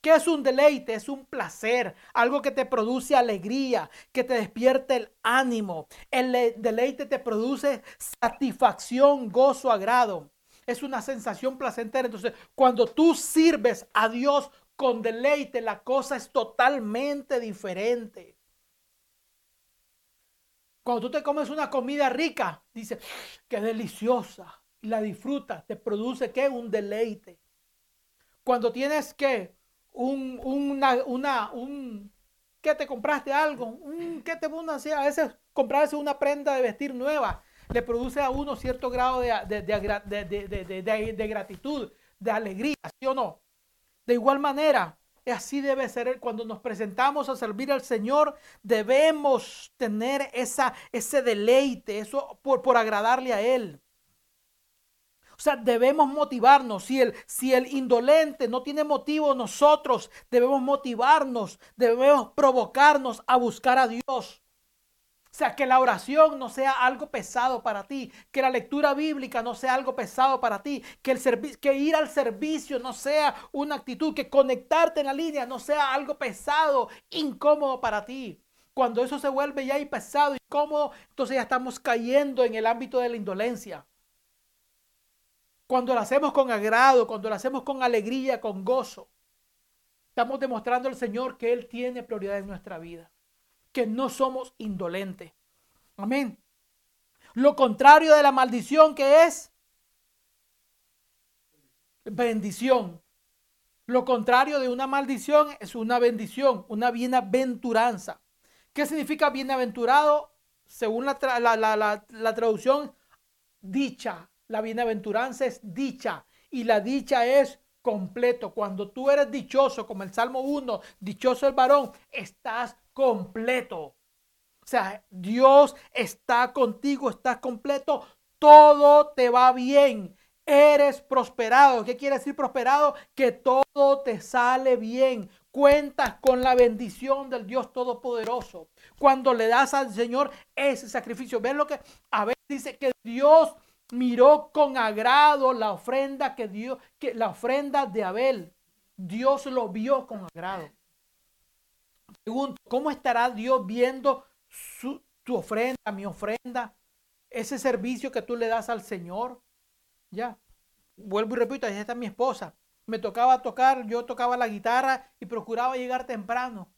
¿Qué es un deleite? Es un placer, algo que te produce alegría, que te despierte el ánimo. El deleite te produce satisfacción, gozo, agrado. Es una sensación placentera. Entonces, cuando tú sirves a Dios con deleite, la cosa es totalmente diferente. Cuando tú te comes una comida rica, dices, qué deliciosa, y la disfrutas, te produce qué? Un deleite. Cuando tienes que, un, una, una, un, que te compraste algo, un, que te a a veces comprarse una prenda de vestir nueva, le produce a uno cierto grado de, de, de, de gratitud, de alegría, ¿sí o no? De igual manera, Así debe ser cuando nos presentamos a servir al Señor, debemos tener esa, ese deleite, eso por, por agradarle a Él. O sea, debemos motivarnos. Si el, si el indolente no tiene motivo, nosotros debemos motivarnos, debemos provocarnos a buscar a Dios. O sea, que la oración no sea algo pesado para ti, que la lectura bíblica no sea algo pesado para ti, que, el que ir al servicio no sea una actitud, que conectarte en la línea no sea algo pesado, incómodo para ti. Cuando eso se vuelve ya pesado, incómodo, entonces ya estamos cayendo en el ámbito de la indolencia. Cuando lo hacemos con agrado, cuando lo hacemos con alegría, con gozo, estamos demostrando al Señor que Él tiene prioridad en nuestra vida que no somos indolentes. Amén. Lo contrario de la maldición que es bendición. Lo contrario de una maldición es una bendición, una bienaventuranza. ¿Qué significa bienaventurado? Según la, la, traducción, dicha. La bienaventuranza es dicha y la dicha es completo. Cuando tú eres dichoso, como el Salmo 1, dichoso el varón, estás completo. O sea, Dios está contigo, estás completo, todo te va bien. Eres prosperado. ¿Qué quiere decir prosperado? Que todo te sale bien. Cuentas con la bendición del Dios Todopoderoso. Cuando le das al Señor ese sacrificio. ¿Ven lo que a dice que Dios miró con agrado la ofrenda que dio, que la ofrenda de Abel. Dios lo vio con agrado. Pregunto, ¿cómo estará Dios viendo su, tu ofrenda, mi ofrenda? Ese servicio que tú le das al Señor. Ya, vuelvo y repito, ahí está mi esposa. Me tocaba tocar, yo tocaba la guitarra y procuraba llegar temprano.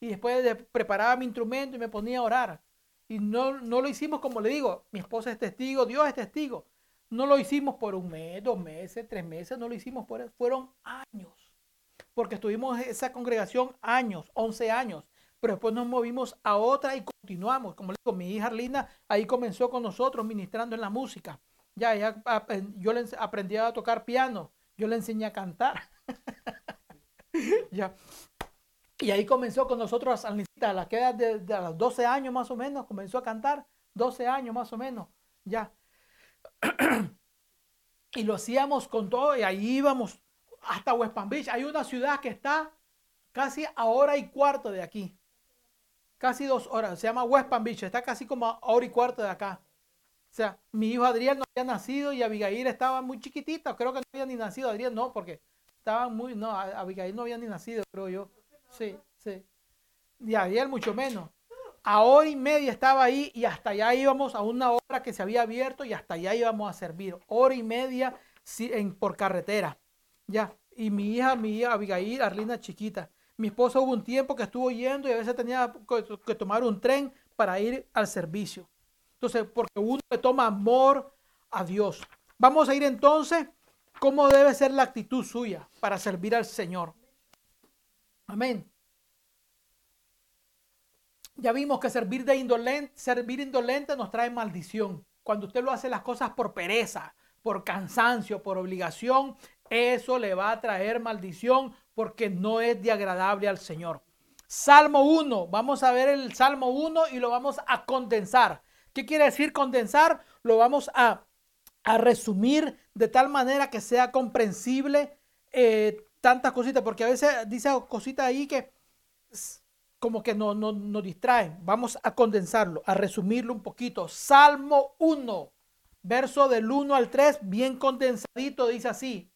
Y después de, preparaba mi instrumento y me ponía a orar. Y no, no lo hicimos como le digo, mi esposa es testigo, Dios es testigo. No lo hicimos por un mes, dos meses, tres meses, no lo hicimos por, fueron años porque estuvimos en esa congregación años, 11 años, pero después nos movimos a otra y continuamos. Como le digo, mi hija Arlina ahí comenzó con nosotros ministrando en la música. Ya, ya yo le aprendí a tocar piano, yo le enseñé a cantar. ya. Y ahí comenzó con nosotros a la que de, de, a los 12 años más o menos, comenzó a cantar, 12 años más o menos, ya. y lo hacíamos con todo y ahí íbamos hasta West Palm Beach. Hay una ciudad que está casi a hora y cuarto de aquí. Casi dos horas. Se llama West Palm Beach. Está casi como a hora y cuarto de acá. O sea, mi hijo Adrián no había nacido y Abigail estaba muy chiquitita. Creo que no había ni nacido. Adrián no, porque estaba muy. No, Abigail no había ni nacido, creo yo. Sí, sí. Y Adrián mucho menos. A hora y media estaba ahí y hasta allá íbamos a una hora que se había abierto y hasta allá íbamos a servir. Hora y media por carretera. Ya. Y mi hija, mi hija Abigail, Arlina chiquita. Mi esposa hubo un tiempo que estuvo yendo y a veces tenía que, tomar un tren para ir al servicio. Entonces, porque uno le toma amor a Dios. Vamos a ir entonces, ¿cómo debe ser la actitud suya para servir al Señor? Amén. Ya vimos que servir de indolente, servir indolente nos trae maldición. Cuando usted lo hace las cosas por pereza, por cansancio, por obligación, eso le va a traer maldición porque no es de agradable al Señor. Salmo 1, vamos a ver el Salmo 1 y lo vamos a condensar. ¿Qué quiere decir condensar? Lo vamos a, a resumir de tal manera que sea comprensible eh, tantas cositas, porque a veces dice cositas ahí que como que no, no, nos distraen. Vamos a condensarlo, a resumirlo un poquito. Salmo 1, verso del 1 al 3, bien condensadito, dice así.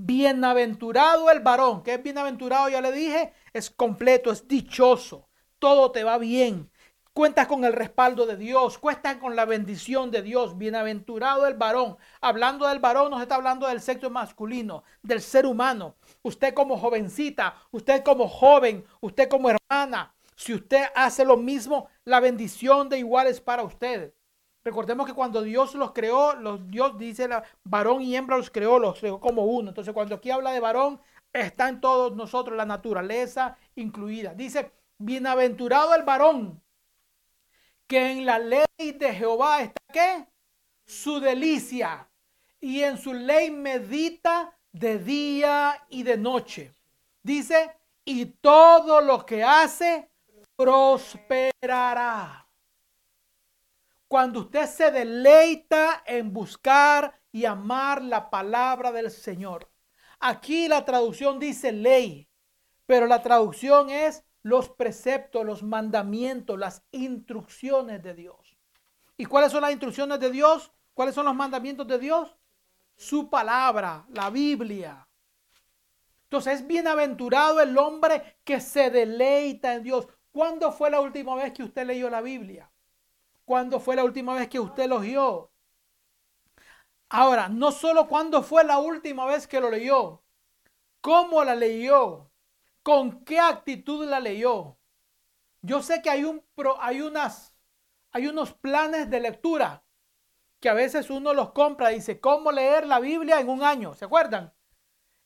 Bienaventurado el varón, que es bienaventurado, ya le dije, es completo, es dichoso, todo te va bien. Cuentas con el respaldo de Dios, cuentas con la bendición de Dios. Bienaventurado el varón. Hablando del varón, nos está hablando del sexo masculino, del ser humano usted como jovencita, usted como joven, usted como hermana, si usted hace lo mismo, la bendición de igual es para usted. Recordemos que cuando Dios los creó, los, Dios dice, la, varón y hembra los creó, los creó como uno. Entonces cuando aquí habla de varón, está en todos nosotros la naturaleza incluida. Dice, bienaventurado el varón, que en la ley de Jehová está qué? Su delicia. Y en su ley medita de día y de noche. Dice, y todo lo que hace prosperará. Cuando usted se deleita en buscar y amar la palabra del Señor. Aquí la traducción dice ley, pero la traducción es los preceptos, los mandamientos, las instrucciones de Dios. ¿Y cuáles son las instrucciones de Dios? ¿Cuáles son los mandamientos de Dios? su palabra, la Biblia. Entonces es bienaventurado el hombre que se deleita en Dios. ¿Cuándo fue la última vez que usted leyó la Biblia? ¿Cuándo fue la última vez que usted lo leyó? Ahora, no solo cuándo fue la última vez que lo leyó, cómo la leyó, con qué actitud la leyó. Yo sé que hay, un, hay, unas, hay unos planes de lectura que a veces uno los compra, dice, ¿cómo leer la Biblia en un año? ¿Se acuerdan?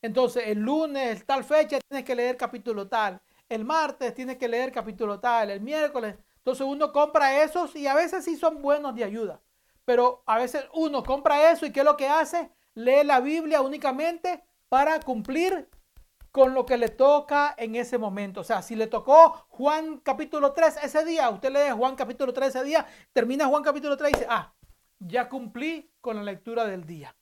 Entonces, el lunes, tal fecha, tienes que leer capítulo tal. El martes tienes que leer capítulo tal. El miércoles. Entonces uno compra esos y a veces sí son buenos de ayuda. Pero a veces uno compra eso y ¿qué es lo que hace? Lee la Biblia únicamente para cumplir con lo que le toca en ese momento. O sea, si le tocó Juan capítulo 3 ese día, usted lee Juan capítulo 3 ese día, termina Juan capítulo 3 y dice, ah, ya cumplí con la lectura del día.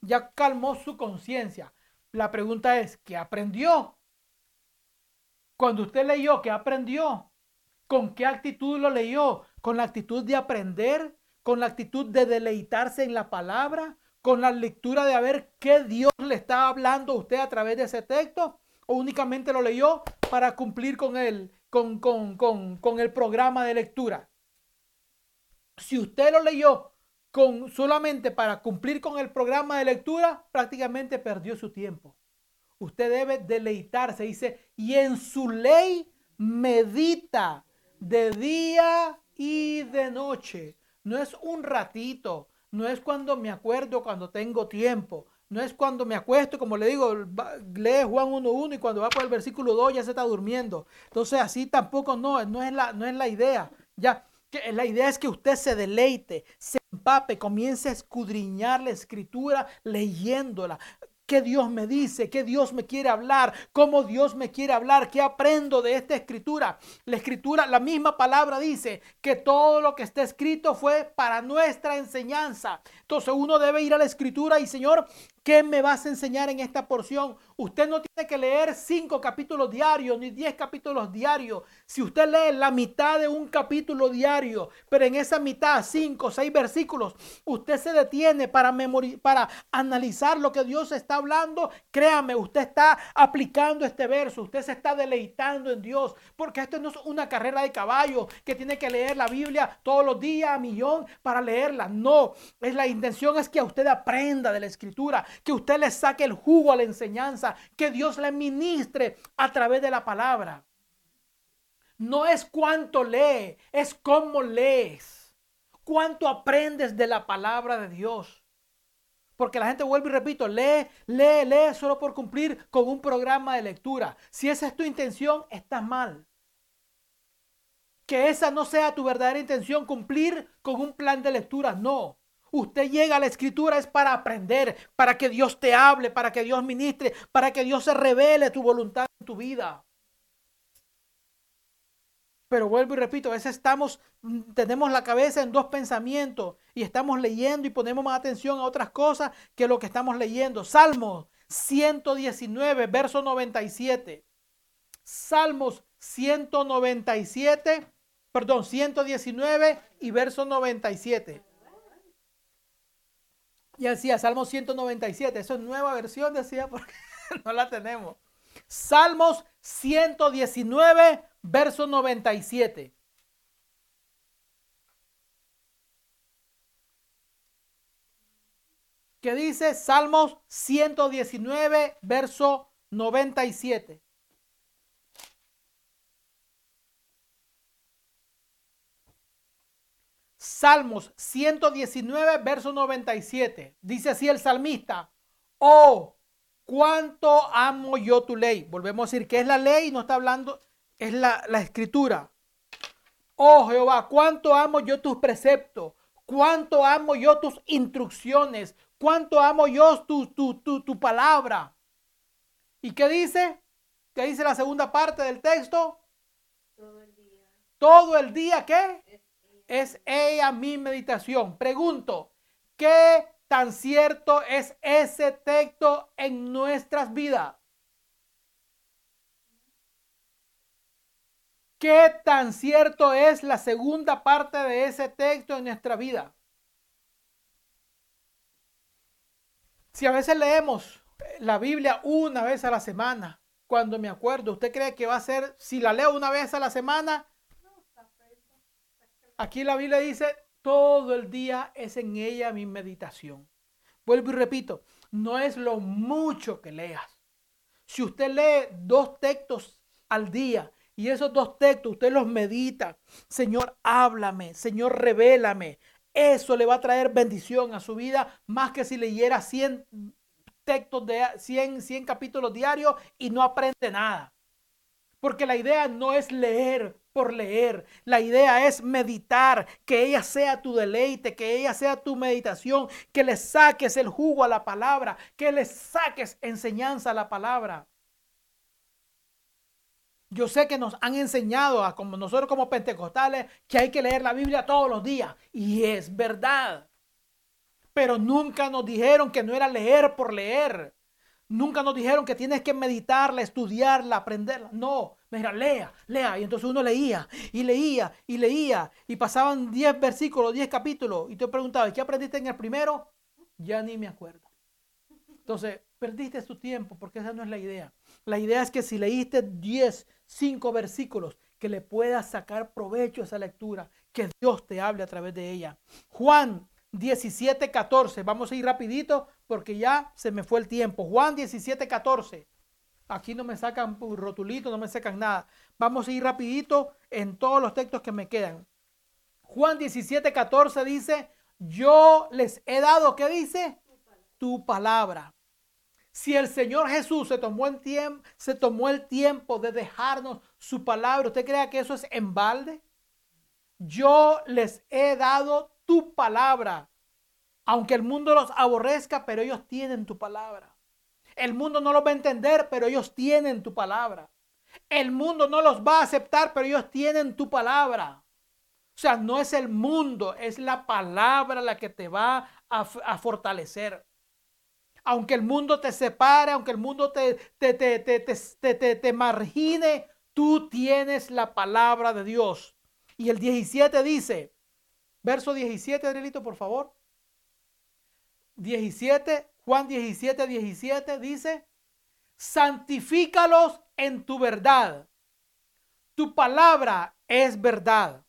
Ya calmó su conciencia. La pregunta es, ¿qué aprendió? Cuando usted leyó, ¿qué aprendió? ¿Con qué actitud lo leyó? ¿Con la actitud de aprender? ¿Con la actitud de deleitarse en la palabra? ¿Con la lectura de ver qué Dios le está hablando a usted a través de ese texto? ¿O únicamente lo leyó para cumplir con el, con, con, con, con el programa de lectura? Si usted lo leyó con solamente para cumplir con el programa de lectura, prácticamente perdió su tiempo. Usted debe deleitarse, dice, y en su ley medita de día y de noche. No es un ratito, no es cuando me acuerdo, cuando tengo tiempo. No es cuando me acuesto, como le digo, lee Juan 1.1 y cuando va por el versículo 2 ya se está durmiendo. Entonces así tampoco no, no es la, no es la idea. Ya, que la idea es que usted se deleite, se empape, comience a escudriñar la escritura leyéndola, qué Dios me dice, qué Dios me quiere hablar, cómo Dios me quiere hablar, qué aprendo de esta escritura. La escritura, la misma palabra dice que todo lo que está escrito fue para nuestra enseñanza. Entonces uno debe ir a la escritura y Señor, ¿qué me vas a enseñar en esta porción? Usted no que leer cinco capítulos diarios ni diez capítulos diarios. Si usted lee la mitad de un capítulo diario, pero en esa mitad, cinco, seis versículos, usted se detiene para, para analizar lo que Dios está hablando, créame, usted está aplicando este verso, usted se está deleitando en Dios, porque esto no es una carrera de caballo que tiene que leer la Biblia todos los días a millón para leerla. No, es la intención es que usted aprenda de la escritura, que usted le saque el jugo a la enseñanza, que Dios Le ministre a través de la palabra. No es cuánto lee, es cómo lees. Cuánto aprendes de la palabra de Dios. Porque la gente vuelve y repito, lee, lee, lee solo por cumplir con un programa de lectura. Si esa es tu intención, estás mal. Que esa no sea tu verdadera intención, cumplir con un plan de lectura. No. Usted llega a la escritura es para aprender, para que Dios te hable, para que Dios ministre, para que Dios se revele tu voluntad en tu vida. Pero vuelvo y repito, a veces estamos, mm, tenemos la cabeza en dos pensamientos y estamos leyendo y ponemos más atención a otras cosas que lo que estamos leyendo. Salmos 119, verso 97. Salmos 197, perdón, 119 y verso 97. Y decía Salmos 197, eso es nueva versión, decía, porque no la tenemos. Salmos 119, verso 97. ¿Qué dice Salmos 119, verso 97. Salmos 119, verso 97. Dice así el salmista, oh, cuánto amo yo tu ley. Volvemos a decir que es la ley, no está hablando, es la, la escritura. Oh Jehová, cuánto amo yo tus preceptos, cuánto amo yo tus instrucciones, cuánto amo yo tu, tu, tu, tu palabra. ¿Y qué dice? ¿Qué dice la segunda parte del texto? Todo el día. Todo el día, ¿qué? Es ella mi meditación. Pregunto, ¿qué tan cierto es ese texto en nuestras vidas? ¿Qué tan cierto es la segunda parte de ese texto en nuestra vida? Si a veces leemos la Biblia una vez a la semana, cuando me acuerdo, ¿usted cree que va a ser, si la leo una vez a la semana? Aquí la Biblia dice, todo el día es en ella mi meditación. Vuelvo y repito, no es lo mucho que leas. Si usted lee dos textos al día y esos dos textos usted los medita, Señor, háblame, Señor, revélame. Eso le va a traer bendición a su vida más que si leyera 100 textos de 100, 100 capítulos diarios y no aprende nada. Porque la idea no es leer por leer. La idea es meditar, que ella sea tu deleite, que ella sea tu meditación, que le saques el jugo a la palabra, que le saques enseñanza a la palabra. Yo sé que nos han enseñado, a, como nosotros como pentecostales, que hay que leer la Biblia todos los días. Y es verdad. Pero nunca nos dijeron que no era leer por leer. Nunca nos dijeron que tienes que meditarla, estudiarla, aprenderla. No, mira, lea, lea. Y entonces uno leía y leía y leía. Y pasaban 10 versículos, 10 capítulos. Y te preguntaba, ¿qué aprendiste en el primero? Ya ni me acuerdo. Entonces, perdiste tu tiempo porque esa no es la idea. La idea es que si leíste 10, 5 versículos, que le puedas sacar provecho a esa lectura, que Dios te hable a través de ella. Juan 17, 14. Vamos a ir rapidito porque ya se me fue el tiempo. Juan 17, 14. Aquí no me sacan rotulito, no me sacan nada. Vamos a ir rapidito en todos los textos que me quedan. Juan 17, 14 dice, yo les he dado, ¿qué dice? Tu palabra. Si el Señor Jesús se tomó, el tiempo, se tomó el tiempo de dejarnos su palabra, ¿usted cree que eso es en balde? Yo les he dado tu palabra. Aunque el mundo los aborrezca, pero ellos tienen tu palabra. El mundo no los va a entender, pero ellos tienen tu palabra. El mundo no los va a aceptar, pero ellos tienen tu palabra. O sea, no es el mundo, es la palabra la que te va a, a fortalecer. Aunque el mundo te separe, aunque el mundo te, te, te, te, margine, tú tienes la palabra de Dios. Y el 17 dice, verso 17, Adrielito, por favor. 17, Juan 17, 17 dice, santifícalos en tu verdad. Tu palabra es verdad.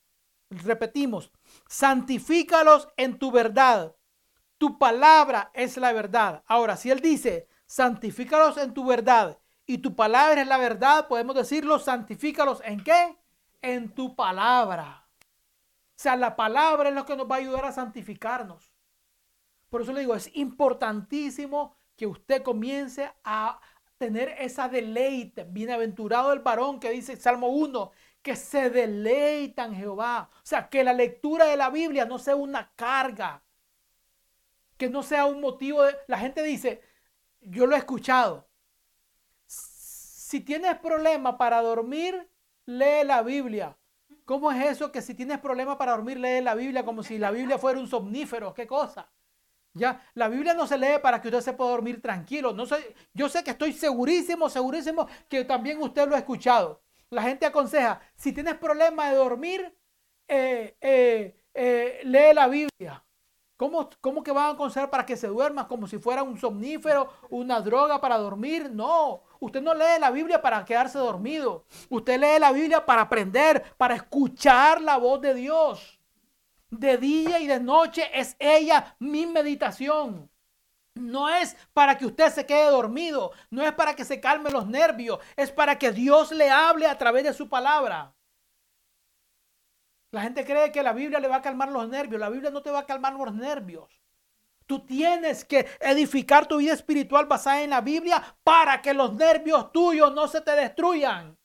Repetimos, santifícalos en tu verdad. Tu palabra es la verdad. Ahora, si él dice, santifícalos en tu verdad y tu palabra es la verdad, podemos decirlo, santifícalos en qué? En tu palabra. O sea, la palabra es lo que nos va a ayudar a santificarnos. Por eso le digo, es importantísimo que usted comience a tener esa deleite. Bienaventurado el varón que dice Salmo 1, que se deleita en Jehová. O sea, que la lectura de la Biblia no sea una carga, que no sea un motivo de... La gente dice, yo lo he escuchado, si tienes problema para dormir, lee la Biblia. ¿Cómo es eso que si tienes problema para dormir, lee la Biblia como si la Biblia fuera un somnífero? ¿Qué cosa? Ya, la Biblia no se lee para que usted se pueda dormir tranquilo. No sé, yo sé que estoy segurísimo, segurísimo que también usted lo ha escuchado. La gente aconseja, si tienes problema de dormir, eh, eh, eh, lee la Biblia. ¿Cómo, ¿Cómo que van a aconsejar para que se duerma como si fuera un somnífero, una droga para dormir? No, usted no lee la Biblia para quedarse dormido. Usted lee la Biblia para aprender, para escuchar la voz de Dios. De día y de noche es ella mi meditación. No es para que usted se quede dormido, no es para que se calme los nervios, es para que Dios le hable a través de su palabra. La gente cree que la Biblia le va a calmar los nervios, la Biblia no te va a calmar los nervios. Tú tienes que edificar tu vida espiritual basada en la Biblia para que los nervios tuyos no se te destruyan.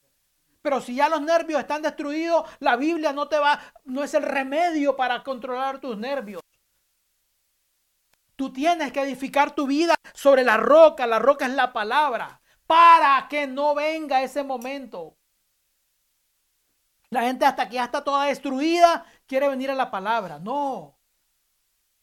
Pero si ya los nervios están destruidos, la Biblia no te va, no es el remedio para controlar tus nervios. Tú tienes que edificar tu vida sobre la roca. La roca es la palabra. Para que no venga ese momento. La gente hasta que ya está toda destruida quiere venir a la palabra. No.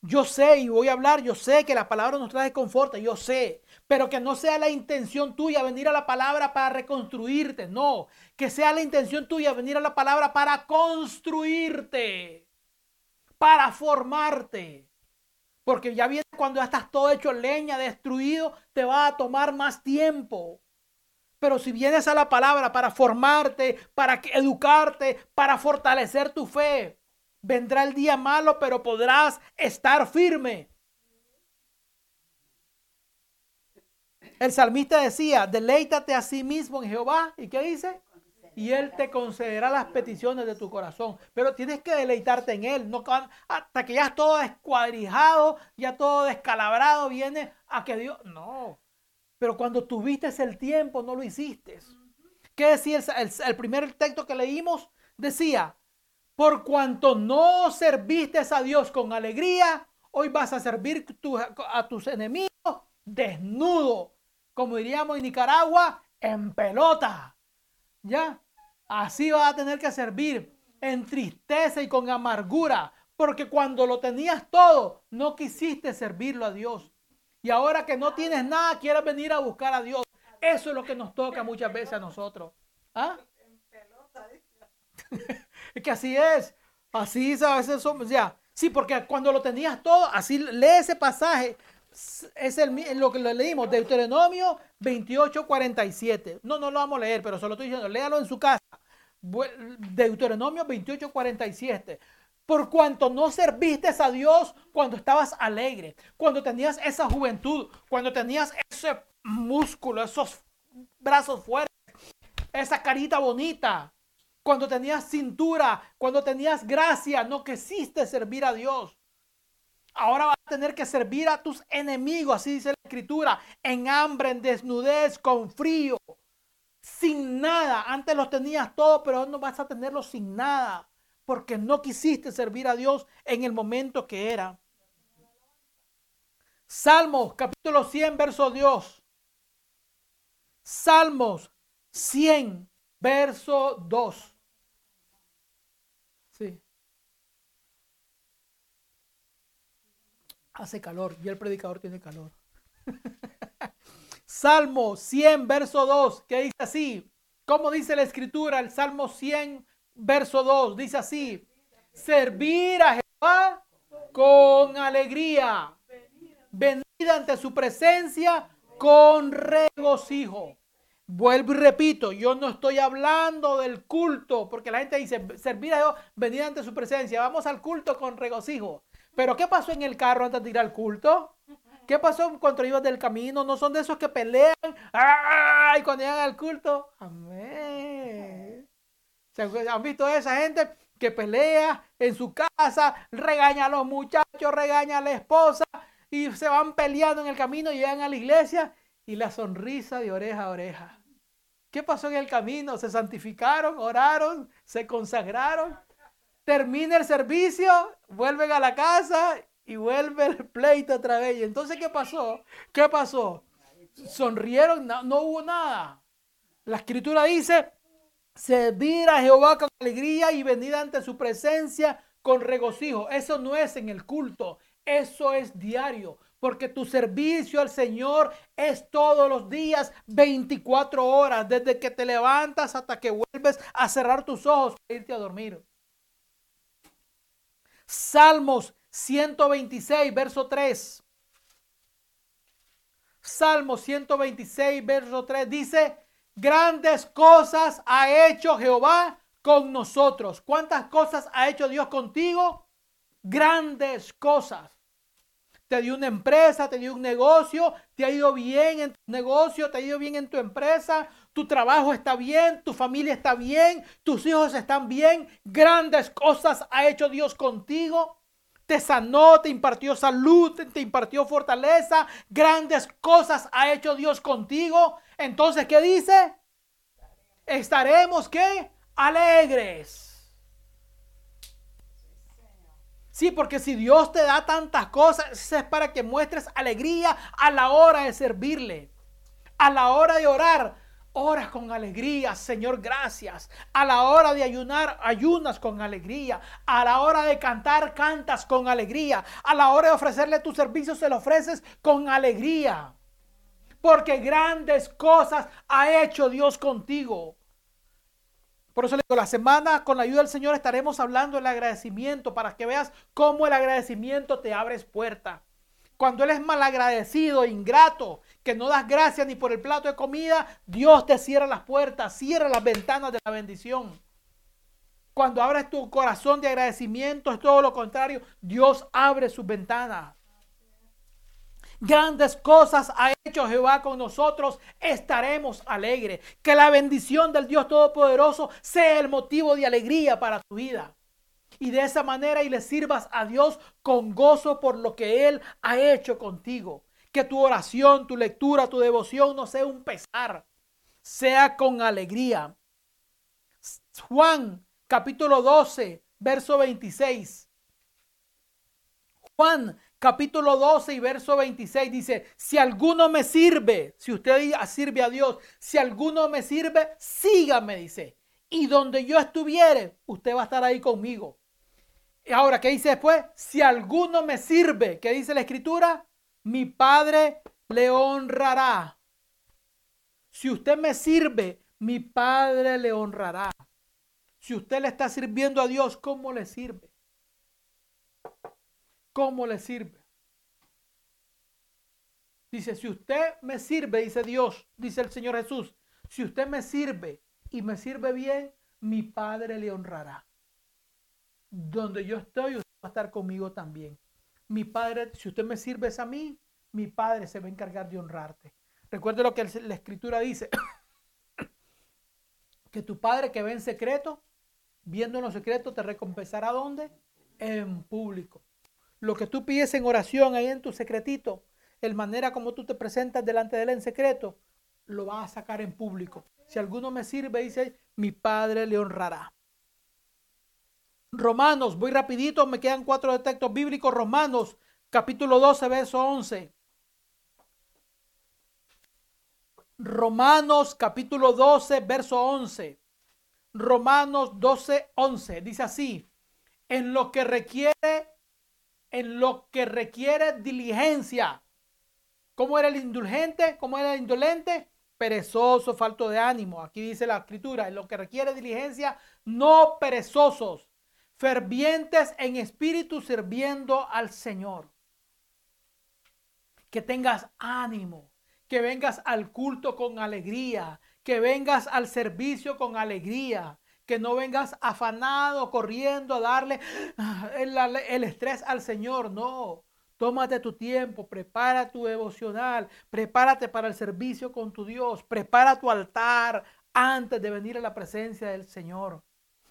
Yo sé y voy a hablar, yo sé que la palabra nos trae confort, yo sé, pero que no sea la intención tuya venir a la palabra para reconstruirte, no, que sea la intención tuya venir a la palabra para construirte, para formarte. Porque ya viene cuando ya estás todo hecho leña, destruido, te va a tomar más tiempo. Pero si vienes a la palabra para formarte, para educarte, para fortalecer tu fe, vendrá el día malo, pero podrás estar firme. El salmista decía, deleítate a sí mismo en Jehová. ¿Y qué dice? y Él te concederá las peticiones de tu corazón. Pero tienes que deleitarte en Él. No, hasta que ya todo descuadrijado, ya todo descalabrado, viene a que Dios... No. Pero cuando tuviste el tiempo, no lo hiciste. ¿Qué decía el, primer texto que leímos? Decía, por cuanto no serviste a Dios con alegría, hoy vas a servir a tus enemigos desnudo. Como diríamos en Nicaragua, en pelota. ¿Ya? Así va a tener que servir en tristeza y con amargura, porque cuando lo tenías todo, no quisiste servirlo a Dios. Y ahora que no tienes nada, quieres venir a buscar a Dios. Eso es lo que nos toca muchas veces a nosotros. ¿Ah? es que así es. Así a veces somos, ya. Sí, porque cuando lo tenías todo, así lee ese pasaje. Es el, lo que le leímos, Deuteronomio 28, 47. No, no lo vamos a leer, pero solo estoy diciendo, léalo en su casa. Deuteronomio 28, 47. Por cuanto no serviste a Dios cuando estabas alegre, cuando tenías esa juventud, cuando tenías ese músculo, esos brazos fuertes, esa carita bonita, cuando tenías cintura, cuando tenías gracia, no quisiste servir a Dios. Ahora vas a tener que servir a tus enemigos, así dice la escritura, en hambre, en desnudez, con frío, sin nada. Antes los tenías todo, pero no vas a tenerlos sin nada, porque no quisiste servir a Dios en el momento que era. Salmos capítulo 100, verso 2. Salmos 100, verso 2. Sí. Hace calor y el predicador tiene calor. Salmo 100, verso 2, que dice así, ¿cómo dice la escritura? El Salmo 100, verso 2, dice así, servir a Jehová con alegría, venid ante su presencia con regocijo. Vuelvo y repito, yo no estoy hablando del culto, porque la gente dice, servir a Dios, venir ante su presencia, vamos al culto con regocijo. Pero ¿qué pasó en el carro antes de ir al culto? ¿Qué pasó cuando ibas del camino? No son de esos que pelean ¡ay! cuando llegan al culto. Amén. ¿Han visto esa gente que pelea en su casa, regaña a los muchachos, regaña a la esposa y se van peleando en el camino, llegan a la iglesia y la sonrisa de oreja a oreja? ¿Qué pasó en el camino? ¿Se santificaron, oraron, se consagraron? Termina el servicio, vuelven a la casa y vuelve el pleito otra vez. Y entonces, ¿qué pasó? ¿Qué pasó? Sonrieron, no, hubo nada. La escritura dice, servir a Jehová con alegría y venir ante su presencia con regocijo. Eso no es en el culto, eso es diario. Porque tu servicio al Señor es todos los días, 24 horas, desde que te levantas hasta que vuelves a cerrar tus ojos para irte a dormir. Salmos 126, verso 3. Salmo 126, verso 3 dice, grandes cosas ha hecho Jehová con nosotros. ¿Cuántas cosas ha hecho Dios contigo? Grandes cosas. Te dio una empresa, te dio un negocio, te ha ido bien en tu negocio, te ha ido bien en tu empresa, tu trabajo está bien, tu familia está bien, tus hijos están bien. Grandes cosas ha hecho Dios contigo te sanó, te impartió salud, te impartió fortaleza, grandes cosas ha hecho Dios contigo. Entonces, ¿qué dice? Estaremos qué? Alegres. Sí, porque si Dios te da tantas cosas, es para que muestres alegría a la hora de servirle, a la hora de orar. Oras con alegría, Señor, gracias. A la hora de ayunar, ayunas con alegría. A la hora de cantar, cantas con alegría. A la hora de ofrecerle tu servicio, se lo ofreces con alegría. Porque grandes cosas ha hecho Dios contigo. Por eso le digo, la semana con la ayuda del Señor estaremos hablando del agradecimiento para que veas cómo el agradecimiento te abre puertas. Cuando Él es malagradecido, ingrato, que no das gracias ni por el plato de comida, Dios te cierra las puertas, cierra las ventanas de la bendición. Cuando abres tu corazón de agradecimiento, es todo lo contrario. Dios abre sus ventanas. Grandes cosas ha hecho Jehová con nosotros, estaremos alegres. Que la bendición del Dios Todopoderoso sea el motivo de alegría para tu vida. Y de esa manera y le sirvas a Dios con gozo por lo que Él ha hecho contigo. Que tu oración, tu lectura, tu devoción no sea un pesar, sea con alegría. Juan capítulo 12, verso 26. Juan capítulo 12 y verso 26 dice, si alguno me sirve, si usted sirve a Dios, si alguno me sirve, sígame, dice. Y donde yo estuviere, usted va a estar ahí conmigo. Y ahora, ¿qué dice después? Si alguno me sirve, ¿qué dice la escritura? Mi Padre le honrará. Si usted me sirve, mi Padre le honrará. Si usted le está sirviendo a Dios, ¿cómo le sirve? ¿Cómo le sirve? Dice, si usted me sirve, dice Dios, dice el Señor Jesús, si usted me sirve y me sirve bien, mi Padre le honrará. Donde yo estoy, usted va a estar conmigo también mi Padre, si usted me sirves a mí, mi Padre se va a encargar de honrarte. Recuerde lo que la Escritura dice, que tu Padre que ve en secreto, viendo en lo secreto, te recompensará ¿dónde? En público. Lo que tú pides en oración ahí en tu secretito, el manera como tú te presentas delante de él en secreto, lo vas a sacar en público. Si alguno me sirve, dice, mi Padre le honrará. Romanos, voy rapidito, me quedan cuatro textos bíblicos. Romanos, capítulo 12, verso 11. Romanos, capítulo 12, verso 11. Romanos 12, 11. Dice así, en lo que requiere, en lo que requiere diligencia. ¿Cómo era el indulgente? ¿Cómo era el indolente? Perezoso, falto de ánimo. Aquí dice la escritura, en lo que requiere diligencia, no perezosos fervientes en espíritu sirviendo al Señor. Que tengas ánimo, que vengas al culto con alegría, que vengas al servicio con alegría, que no vengas afanado, corriendo a darle ah, el, el estrés al Señor. No, Tómate tu tiempo, prepara tu devocional, prepárate para el servicio con tu Dios, prepara tu altar antes de venir a la presencia del Señor.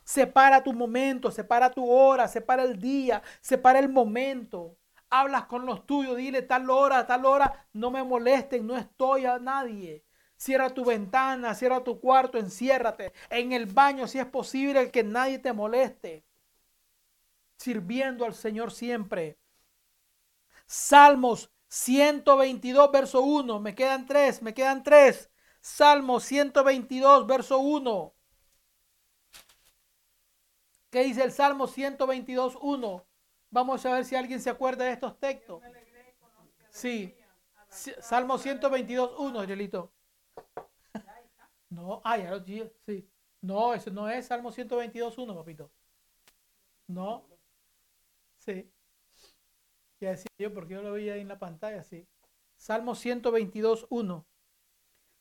Separa tu momento, separa tu hora, separa el día, separa el momento. Hablas con los tuyos, dile tal hora, tal hora, no me molesten, no estoy a nadie. Cierra tu ventana, cierra tu cuarto, enciérrate. En el baño, si es posible, que nadie te moleste. Sirviendo al Señor siempre. Salmos 122, verso 1. Me quedan tres, me quedan tres. Salmo 122, verso 1. ¿Qué dice el Salmo 122, 1? Vamos a ver si alguien se acuerda de estos textos. Sí. Salmo 122, 1, Angelito. No, ah, ya lo sí. No, eso no es Salmo 122, 1, papito. No. Sí. Ya decía yo, porque yo lo veía ahí en la pantalla, sí. Salmo 122, 1.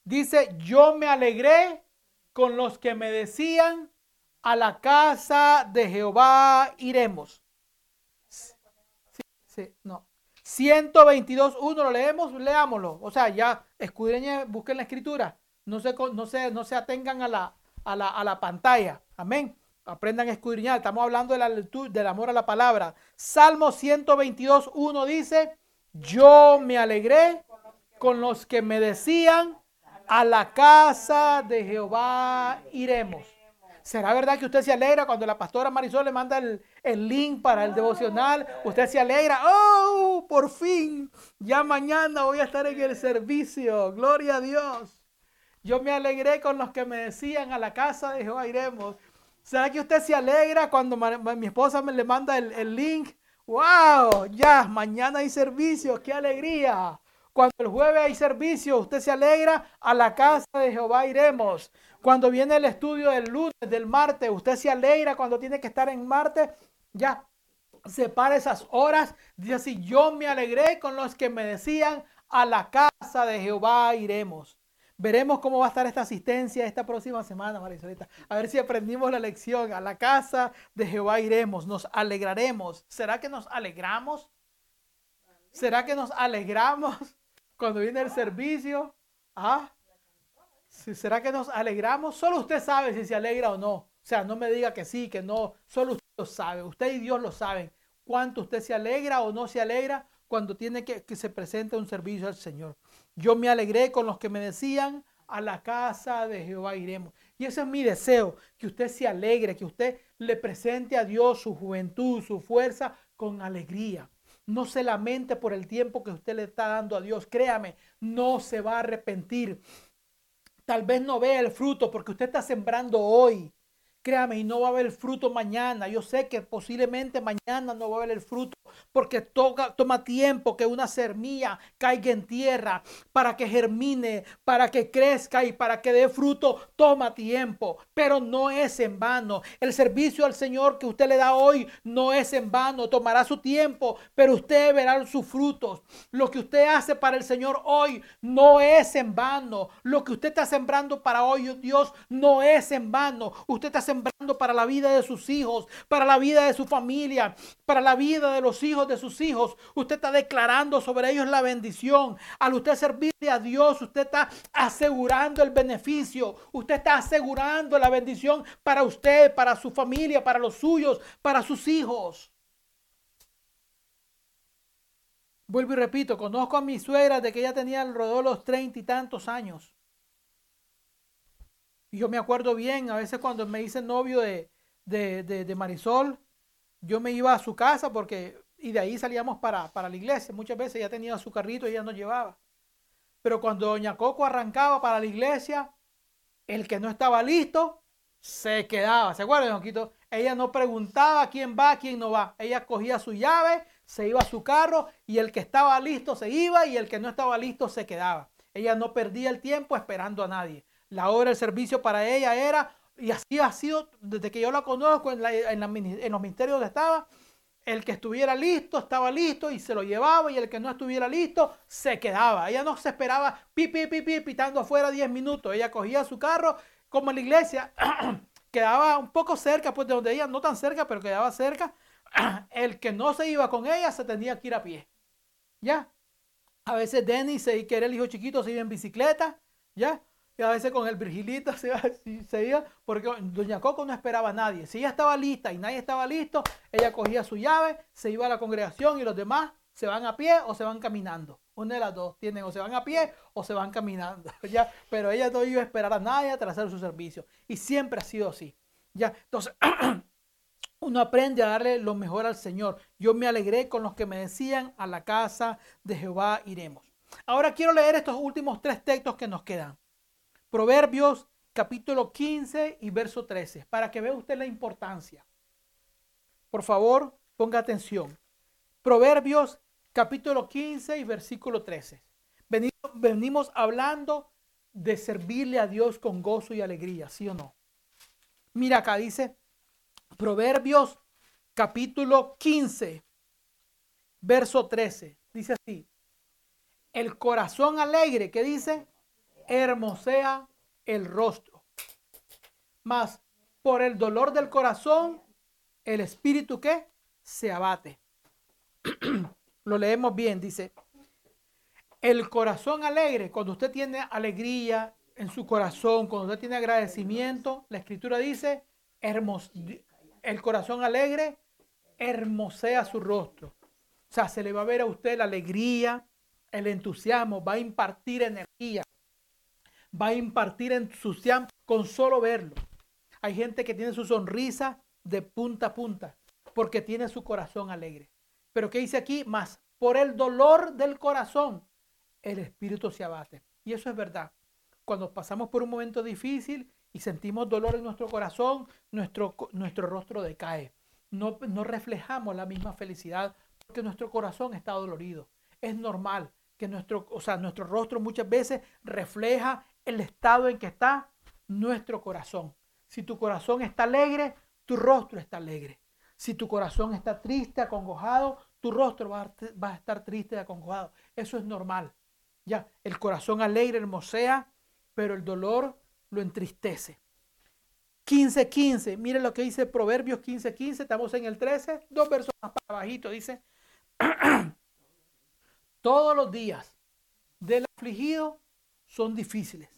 Dice, yo me alegré con los que me decían, a la casa de Jehová iremos. Sí, sí, no. 122, 1, lo leemos, leámoslo. O sea, ya escudriñen, busquen la escritura. No se, no se, no se atengan a la, a la, a la pantalla. Amén. Aprendan a escudriñar. Estamos hablando de la del amor a la palabra. Salmo 122, 1 dice, yo me alegré con los que me decían, a la casa de Jehová iremos. ¿Será verdad que usted se alegra cuando la pastora Marisol le manda el, el, link para el devocional? Usted se alegra. ¡Oh! Por fin. Ya mañana voy a estar en el servicio. Gloria a Dios. Yo me alegré con los que me decían a la casa de Jehová iremos. ¿Será que usted se alegra cuando mi esposa me le manda el, link? ¡Wow! Ya, mañana hay servicio, qué alegría. Cuando el jueves hay servicio, usted se alegra, a la casa de Jehová iremos. Cuando viene el estudio del lunes, del martes, usted se alegra cuando tiene que estar en martes, ya, separa esas horas. Dice así, yo me alegré con los que me decían, a la casa de Jehová iremos. Veremos cómo va a estar esta asistencia esta próxima semana, Marisolita. A ver si aprendimos la lección. A la casa de Jehová iremos, nos alegraremos. ¿Será que nos alegramos? ¿Será que nos alegramos cuando viene el servicio? ¿Ah? ¿Será que nos alegramos? Solo usted sabe si se alegra o no. O sea, no me diga que sí, que no. Solo usted lo sabe. Usted y Dios lo saben. Cuánto usted se alegra o no se alegra cuando tiene que, que se presente un servicio al Señor. Yo me alegré con los que me decían, a la casa de Jehová iremos. Y ese es mi deseo, que usted se alegre, que usted le presente a Dios su juventud, su fuerza con alegría. No se lamente por el tiempo que usted le está dando a Dios. Créame, no se va a arrepentir. Tal vez no vea el fruto porque usted está sembrando hoy. Créame, y no va a haber fruto mañana. Yo sé que posiblemente mañana no va a haber el fruto porque toca, toma tiempo que una semilla caiga en tierra para que germine, para que crezca y para que dé fruto. Toma tiempo, pero no es en vano. El servicio al Señor que usted le da hoy no es en vano. Tomará su tiempo, pero usted verá sus frutos. Lo que usted hace para el Señor hoy no es en vano. Lo que usted está sembrando para hoy, Dios, no es en vano. Usted está sembrando para la vida de sus hijos, para la vida de su familia, para la vida de los hijos de sus hijos. Usted está declarando sobre ellos la bendición. Al usted servirle a Dios, usted está asegurando el beneficio. Usted está asegurando la bendición para usted, para su familia, para los suyos, para sus hijos. Vuelvo y repito, conozco a mi suegra de que ella tenía alrededor de los treinta y tantos años. Y yo me acuerdo bien, a veces cuando me hice novio de, de, Marisol, yo me iba a su casa porque, y de ahí salíamos para, para la iglesia. Muchas veces ella tenía su carrito y ella nos llevaba. Pero cuando Doña Coco arrancaba para la iglesia, el que no estaba listo se quedaba. ¿Se acuerdan, Donquito? Ella no preguntaba quién va, quién no va. Ella cogía su llave, se iba a su carro y el que estaba listo se iba y el que no estaba listo se quedaba. Ella no perdía el tiempo esperando a nadie. La hora del servicio para ella era, y así ha sido desde que yo la conozco en, los ministerios donde estaba, el que estuviera listo estaba listo y se lo llevaba y el que no estuviera listo se quedaba. Ella no se esperaba pi, pi, pi, pi pitando afuera 10 minutos. Ella cogía su carro como en la iglesia, quedaba un poco cerca, pues de donde ella, no tan cerca, pero quedaba cerca. El que no se iba con ella se tenía que ir a pie. ¿Ya? A veces Denis, que era el hijo chiquito, se iba en bicicleta, ¿ya? Y a veces con el Virgilito se iba, porque Doña Coco no esperaba a nadie. Si ella estaba lista y nadie estaba listo, ella cogía su llave, se iba a la congregación y los demás se van a pie o se van caminando. Una de las dos tienen o se van a pie o se van caminando. ¿ya? Pero ella no iba a esperar a nadie para hacer su servicio. Y siempre ha sido así. ¿ya? Entonces, uno aprende a darle lo mejor al Señor. Yo me alegré con los que me decían, a la casa de Jehová iremos. Ahora quiero leer estos últimos tres textos que nos quedan. Proverbios capítulo 15 y verso 13, para que vea usted la importancia. Por favor, ponga atención. Proverbios capítulo 15 y versículo 13. Venimos, venimos hablando de servirle a Dios con gozo y alegría, ¿sí o no? Mira acá dice Proverbios capítulo 15, verso 13. Dice así, el corazón alegre, ¿qué dice? Hermosea el rostro. Mas por el dolor del corazón, el espíritu que se abate. Lo leemos bien, dice, el corazón alegre, cuando usted tiene alegría en su corazón, cuando usted tiene agradecimiento, la escritura dice, hermos, el corazón alegre hermosea su rostro. O sea, se le va a ver a usted la alegría, el entusiasmo, va a impartir energía va a impartir entusiasmo con solo verlo. Hay gente que tiene su sonrisa de punta a punta porque tiene su corazón alegre. Pero ¿qué dice aquí? Más por el dolor del corazón, el espíritu se abate. Y eso es verdad. Cuando pasamos por un momento difícil y sentimos dolor en nuestro corazón, nuestro, nuestro rostro decae. No, no reflejamos la misma felicidad porque nuestro corazón está dolorido. Es normal que nuestro, o sea, nuestro rostro muchas veces refleja el estado en que está nuestro corazón. Si tu corazón está alegre, tu rostro está alegre. Si tu corazón está triste, acongojado, tu rostro va a, estar triste y acongojado. Eso es normal. Ya, el corazón alegre hermosea, pero el dolor lo entristece. 15.15, 15. mire lo que dice Proverbios 15.15, 15. estamos en el 13, dos versos más para abajito, dice, todos los días del afligido son difíciles.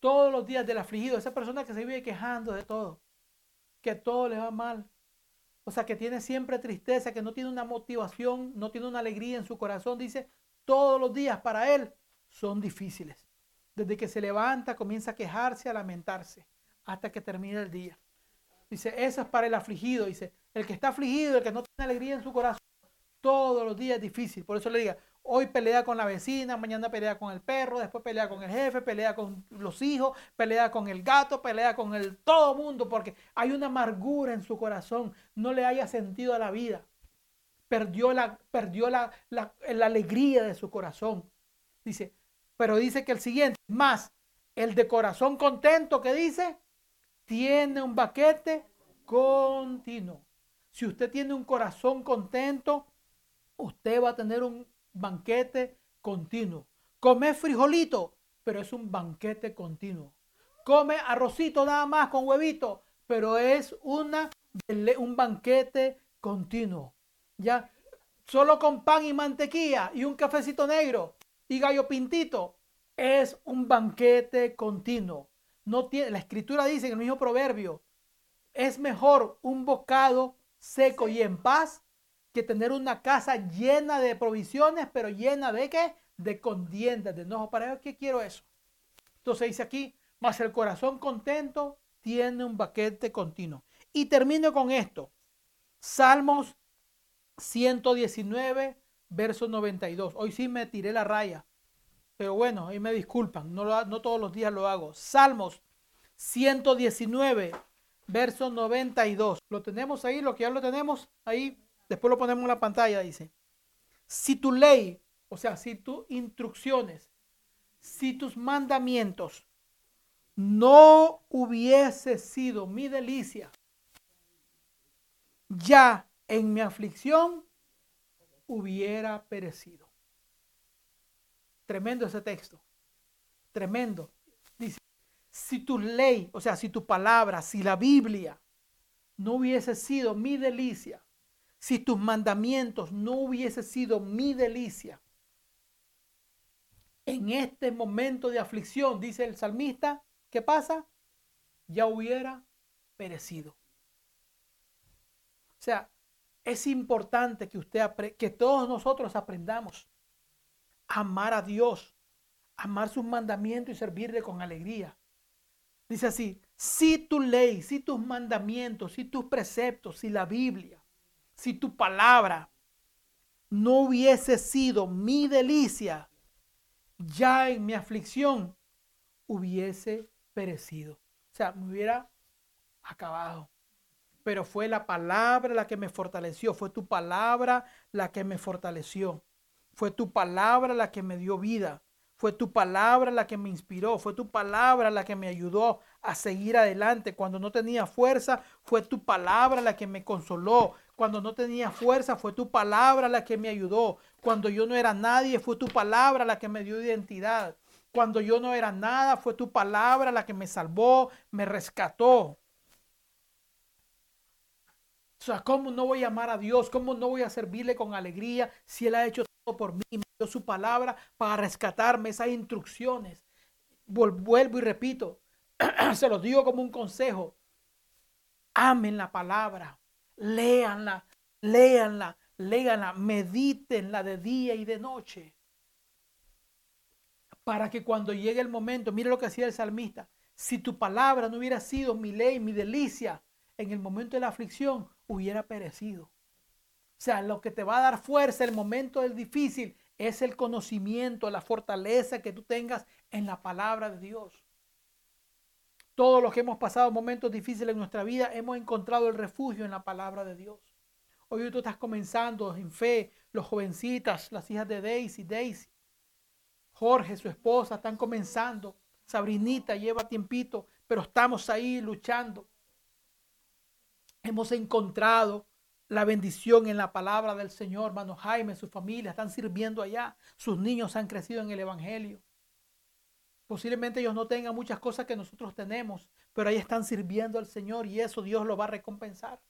Todos los días del afligido, esa persona que se vive quejando de todo, que todo le va mal, o sea, que tiene siempre tristeza, que no tiene una motivación, no tiene una alegría en su corazón, dice, todos los días para él son difíciles. Desde que se levanta comienza a quejarse, a lamentarse, hasta que termina el día. Dice, eso es para el afligido, dice, el que está afligido, el que no tiene alegría en su corazón, todos los días difícil. Por eso le diga, Hoy pelea con la vecina, mañana pelea con el perro, después pelea con el jefe, pelea con los hijos, pelea con el gato, pelea con el todo mundo, porque hay una amargura en su corazón, no le haya sentido a la vida. Perdió la, perdió la, la, la alegría de su corazón. Dice, pero dice que el siguiente, más el de corazón contento que dice, tiene un baquete continuo. Si usted tiene un corazón contento, usted va a tener un banquete continuo. Come frijolito, pero es un banquete continuo. Come arrocito nada más con huevito, pero es una, un banquete continuo. ¿Ya? Solo con pan y mantequilla y un cafecito negro y gallo pintito es un banquete continuo. No tiene, la escritura dice en el mismo proverbio, es mejor un bocado seco y en paz que tener una casa llena de provisiones, pero llena de qué? De contiendas, de enojo. ¿Para qué quiero eso? Entonces dice aquí, más el corazón contento tiene un baquete continuo. Y termino con esto. Salmos 119, verso 92. Hoy sí me tiré la raya. Pero bueno, ahí me disculpan, no, no todos los días lo hago. Salmos 119, verso 92. ¿Lo tenemos ahí? ¿Lo que ya lo tenemos ahí? Después lo ponemos en la pantalla, dice. Si tu ley, o sea, si tus instrucciones, si tus mandamientos no hubiese sido mi delicia, ya en mi aflicción hubiera perecido. Tremendo ese texto. Tremendo. Dice, si tu ley, o sea, si tu palabra, si la Biblia no hubiese sido mi delicia, si tus mandamientos no hubiese sido mi delicia, en este momento de aflicción, dice el salmista, ¿qué pasa? Ya hubiera perecido. O sea, es importante que usted que todos nosotros aprendamos a amar a Dios, amar sus mandamientos y servirle con alegría. Dice así, si tu ley, si tus mandamientos, si tus preceptos, si la Biblia, si tu palabra no hubiese sido mi delicia, ya en mi aflicción hubiese perecido. O sea, me hubiera acabado pero fue la palabra la que me fortaleció, fue tu palabra la que me fortaleció, fue tu palabra la que me dio vida, fue tu palabra la que me inspiró, fue tu palabra la que me ayudó a seguir adelante. Cuando no tenía fuerza, fue tu palabra la que me consoló. Cuando no tenía fuerza, fue tu palabra la que me ayudó. Cuando yo no era nadie, fue tu palabra la que me dio identidad. Cuando yo no era nada, fue tu palabra la que me salvó, me rescató. O sea, ¿cómo no voy a amar a Dios? ¿Cómo no voy a servirle con alegría si Él ha hecho todo por mí? Me dio su palabra para rescatarme esas instrucciones. Vuelvo y repito, se los digo como un consejo. Amen la palabra, léanla, léanla, léanla, medítenla de día y de noche. Para que cuando llegue el momento, mire lo que hacía el salmista, si tu palabra no hubiera sido mi ley, mi delicia, en el momento de la aflicción, hubiera perecido. O sea, lo que te va a dar fuerza el momento del difícil es el conocimiento, la fortaleza que tú tengas en la palabra de Dios. Todos los que hemos pasado momentos difíciles en nuestra vida hemos encontrado el refugio en la palabra de Dios. Hoy tú estás comenzando en fe, los jovencitas, las hijas de Daisy, Daisy, Jorge, su esposa, están comenzando. Sabrinita lleva tiempito, pero estamos ahí luchando. Hemos encontrado la bendición en la palabra del Señor. Hermano Jaime, su familia están sirviendo allá. Sus niños han crecido en el Evangelio. Posiblemente ellos no tengan muchas cosas que nosotros tenemos, pero ahí están sirviendo al Señor y eso Dios lo va a recompensar.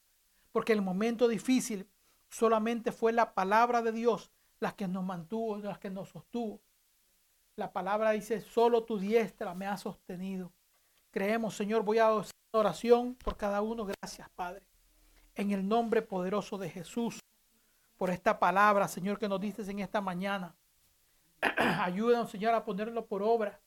Porque el momento difícil solamente fue la palabra de Dios la que nos mantuvo, la que nos sostuvo. La palabra dice, solo tu diestra me ha sostenido. Creemos, Señor, voy a hacer oración por cada uno. Gracias, Padre en el nombre poderoso de Jesús por esta palabra, Señor, que nos dices en esta mañana. Ayúdanos, Señor, a ponerlo por obra,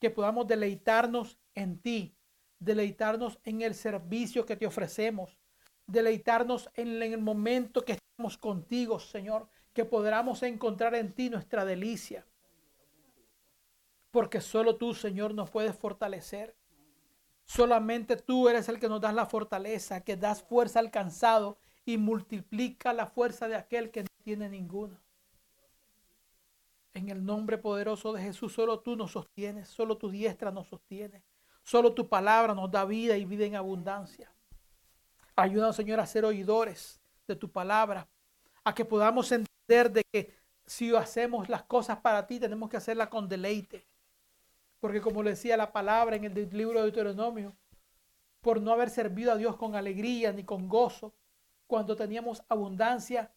que podamos deleitarnos en ti, deleitarnos en el servicio que te ofrecemos, deleitarnos en el momento que estamos contigo, Señor, que podamos encontrar en ti nuestra delicia. Porque solo tú, Señor, nos puedes fortalecer. Solamente tú eres el que nos das la fortaleza, que das fuerza al cansado y multiplica la fuerza de aquel que no tiene ninguna. En el nombre poderoso de Jesús, solo tú nos sostienes, solo tu diestra nos sostiene, solo tu palabra nos da vida y vida en abundancia. Ayúdanos, Señor, a ser oidores de tu palabra, a que podamos entender de que si hacemos las cosas para ti, tenemos que hacerlas con deleite. Porque como le decía la palabra en el libro de Deuteronomio, por no haber servido a Dios con alegría ni con gozo, cuando teníamos abundancia,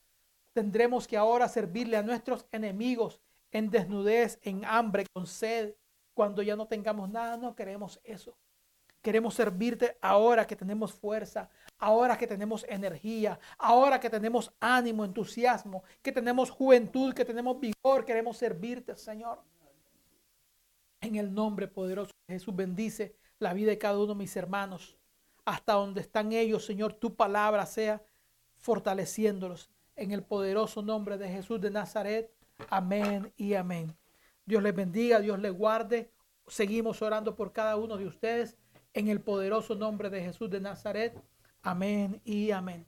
tendremos que ahora servirle a nuestros enemigos en desnudez, en hambre, con sed. Cuando ya no tengamos nada, no queremos eso. Queremos servirte ahora que tenemos fuerza, ahora que tenemos energía, ahora que tenemos ánimo, entusiasmo, que tenemos juventud, que tenemos vigor. Queremos servirte, Señor. En el nombre poderoso de Jesús bendice la vida de cada uno de mis hermanos. Hasta donde están ellos, Señor, tu palabra sea fortaleciéndolos. En el poderoso nombre de Jesús de Nazaret. Amén y amén. Dios les bendiga, Dios les guarde. Seguimos orando por cada uno de ustedes. En el poderoso nombre de Jesús de Nazaret. Amén y amén.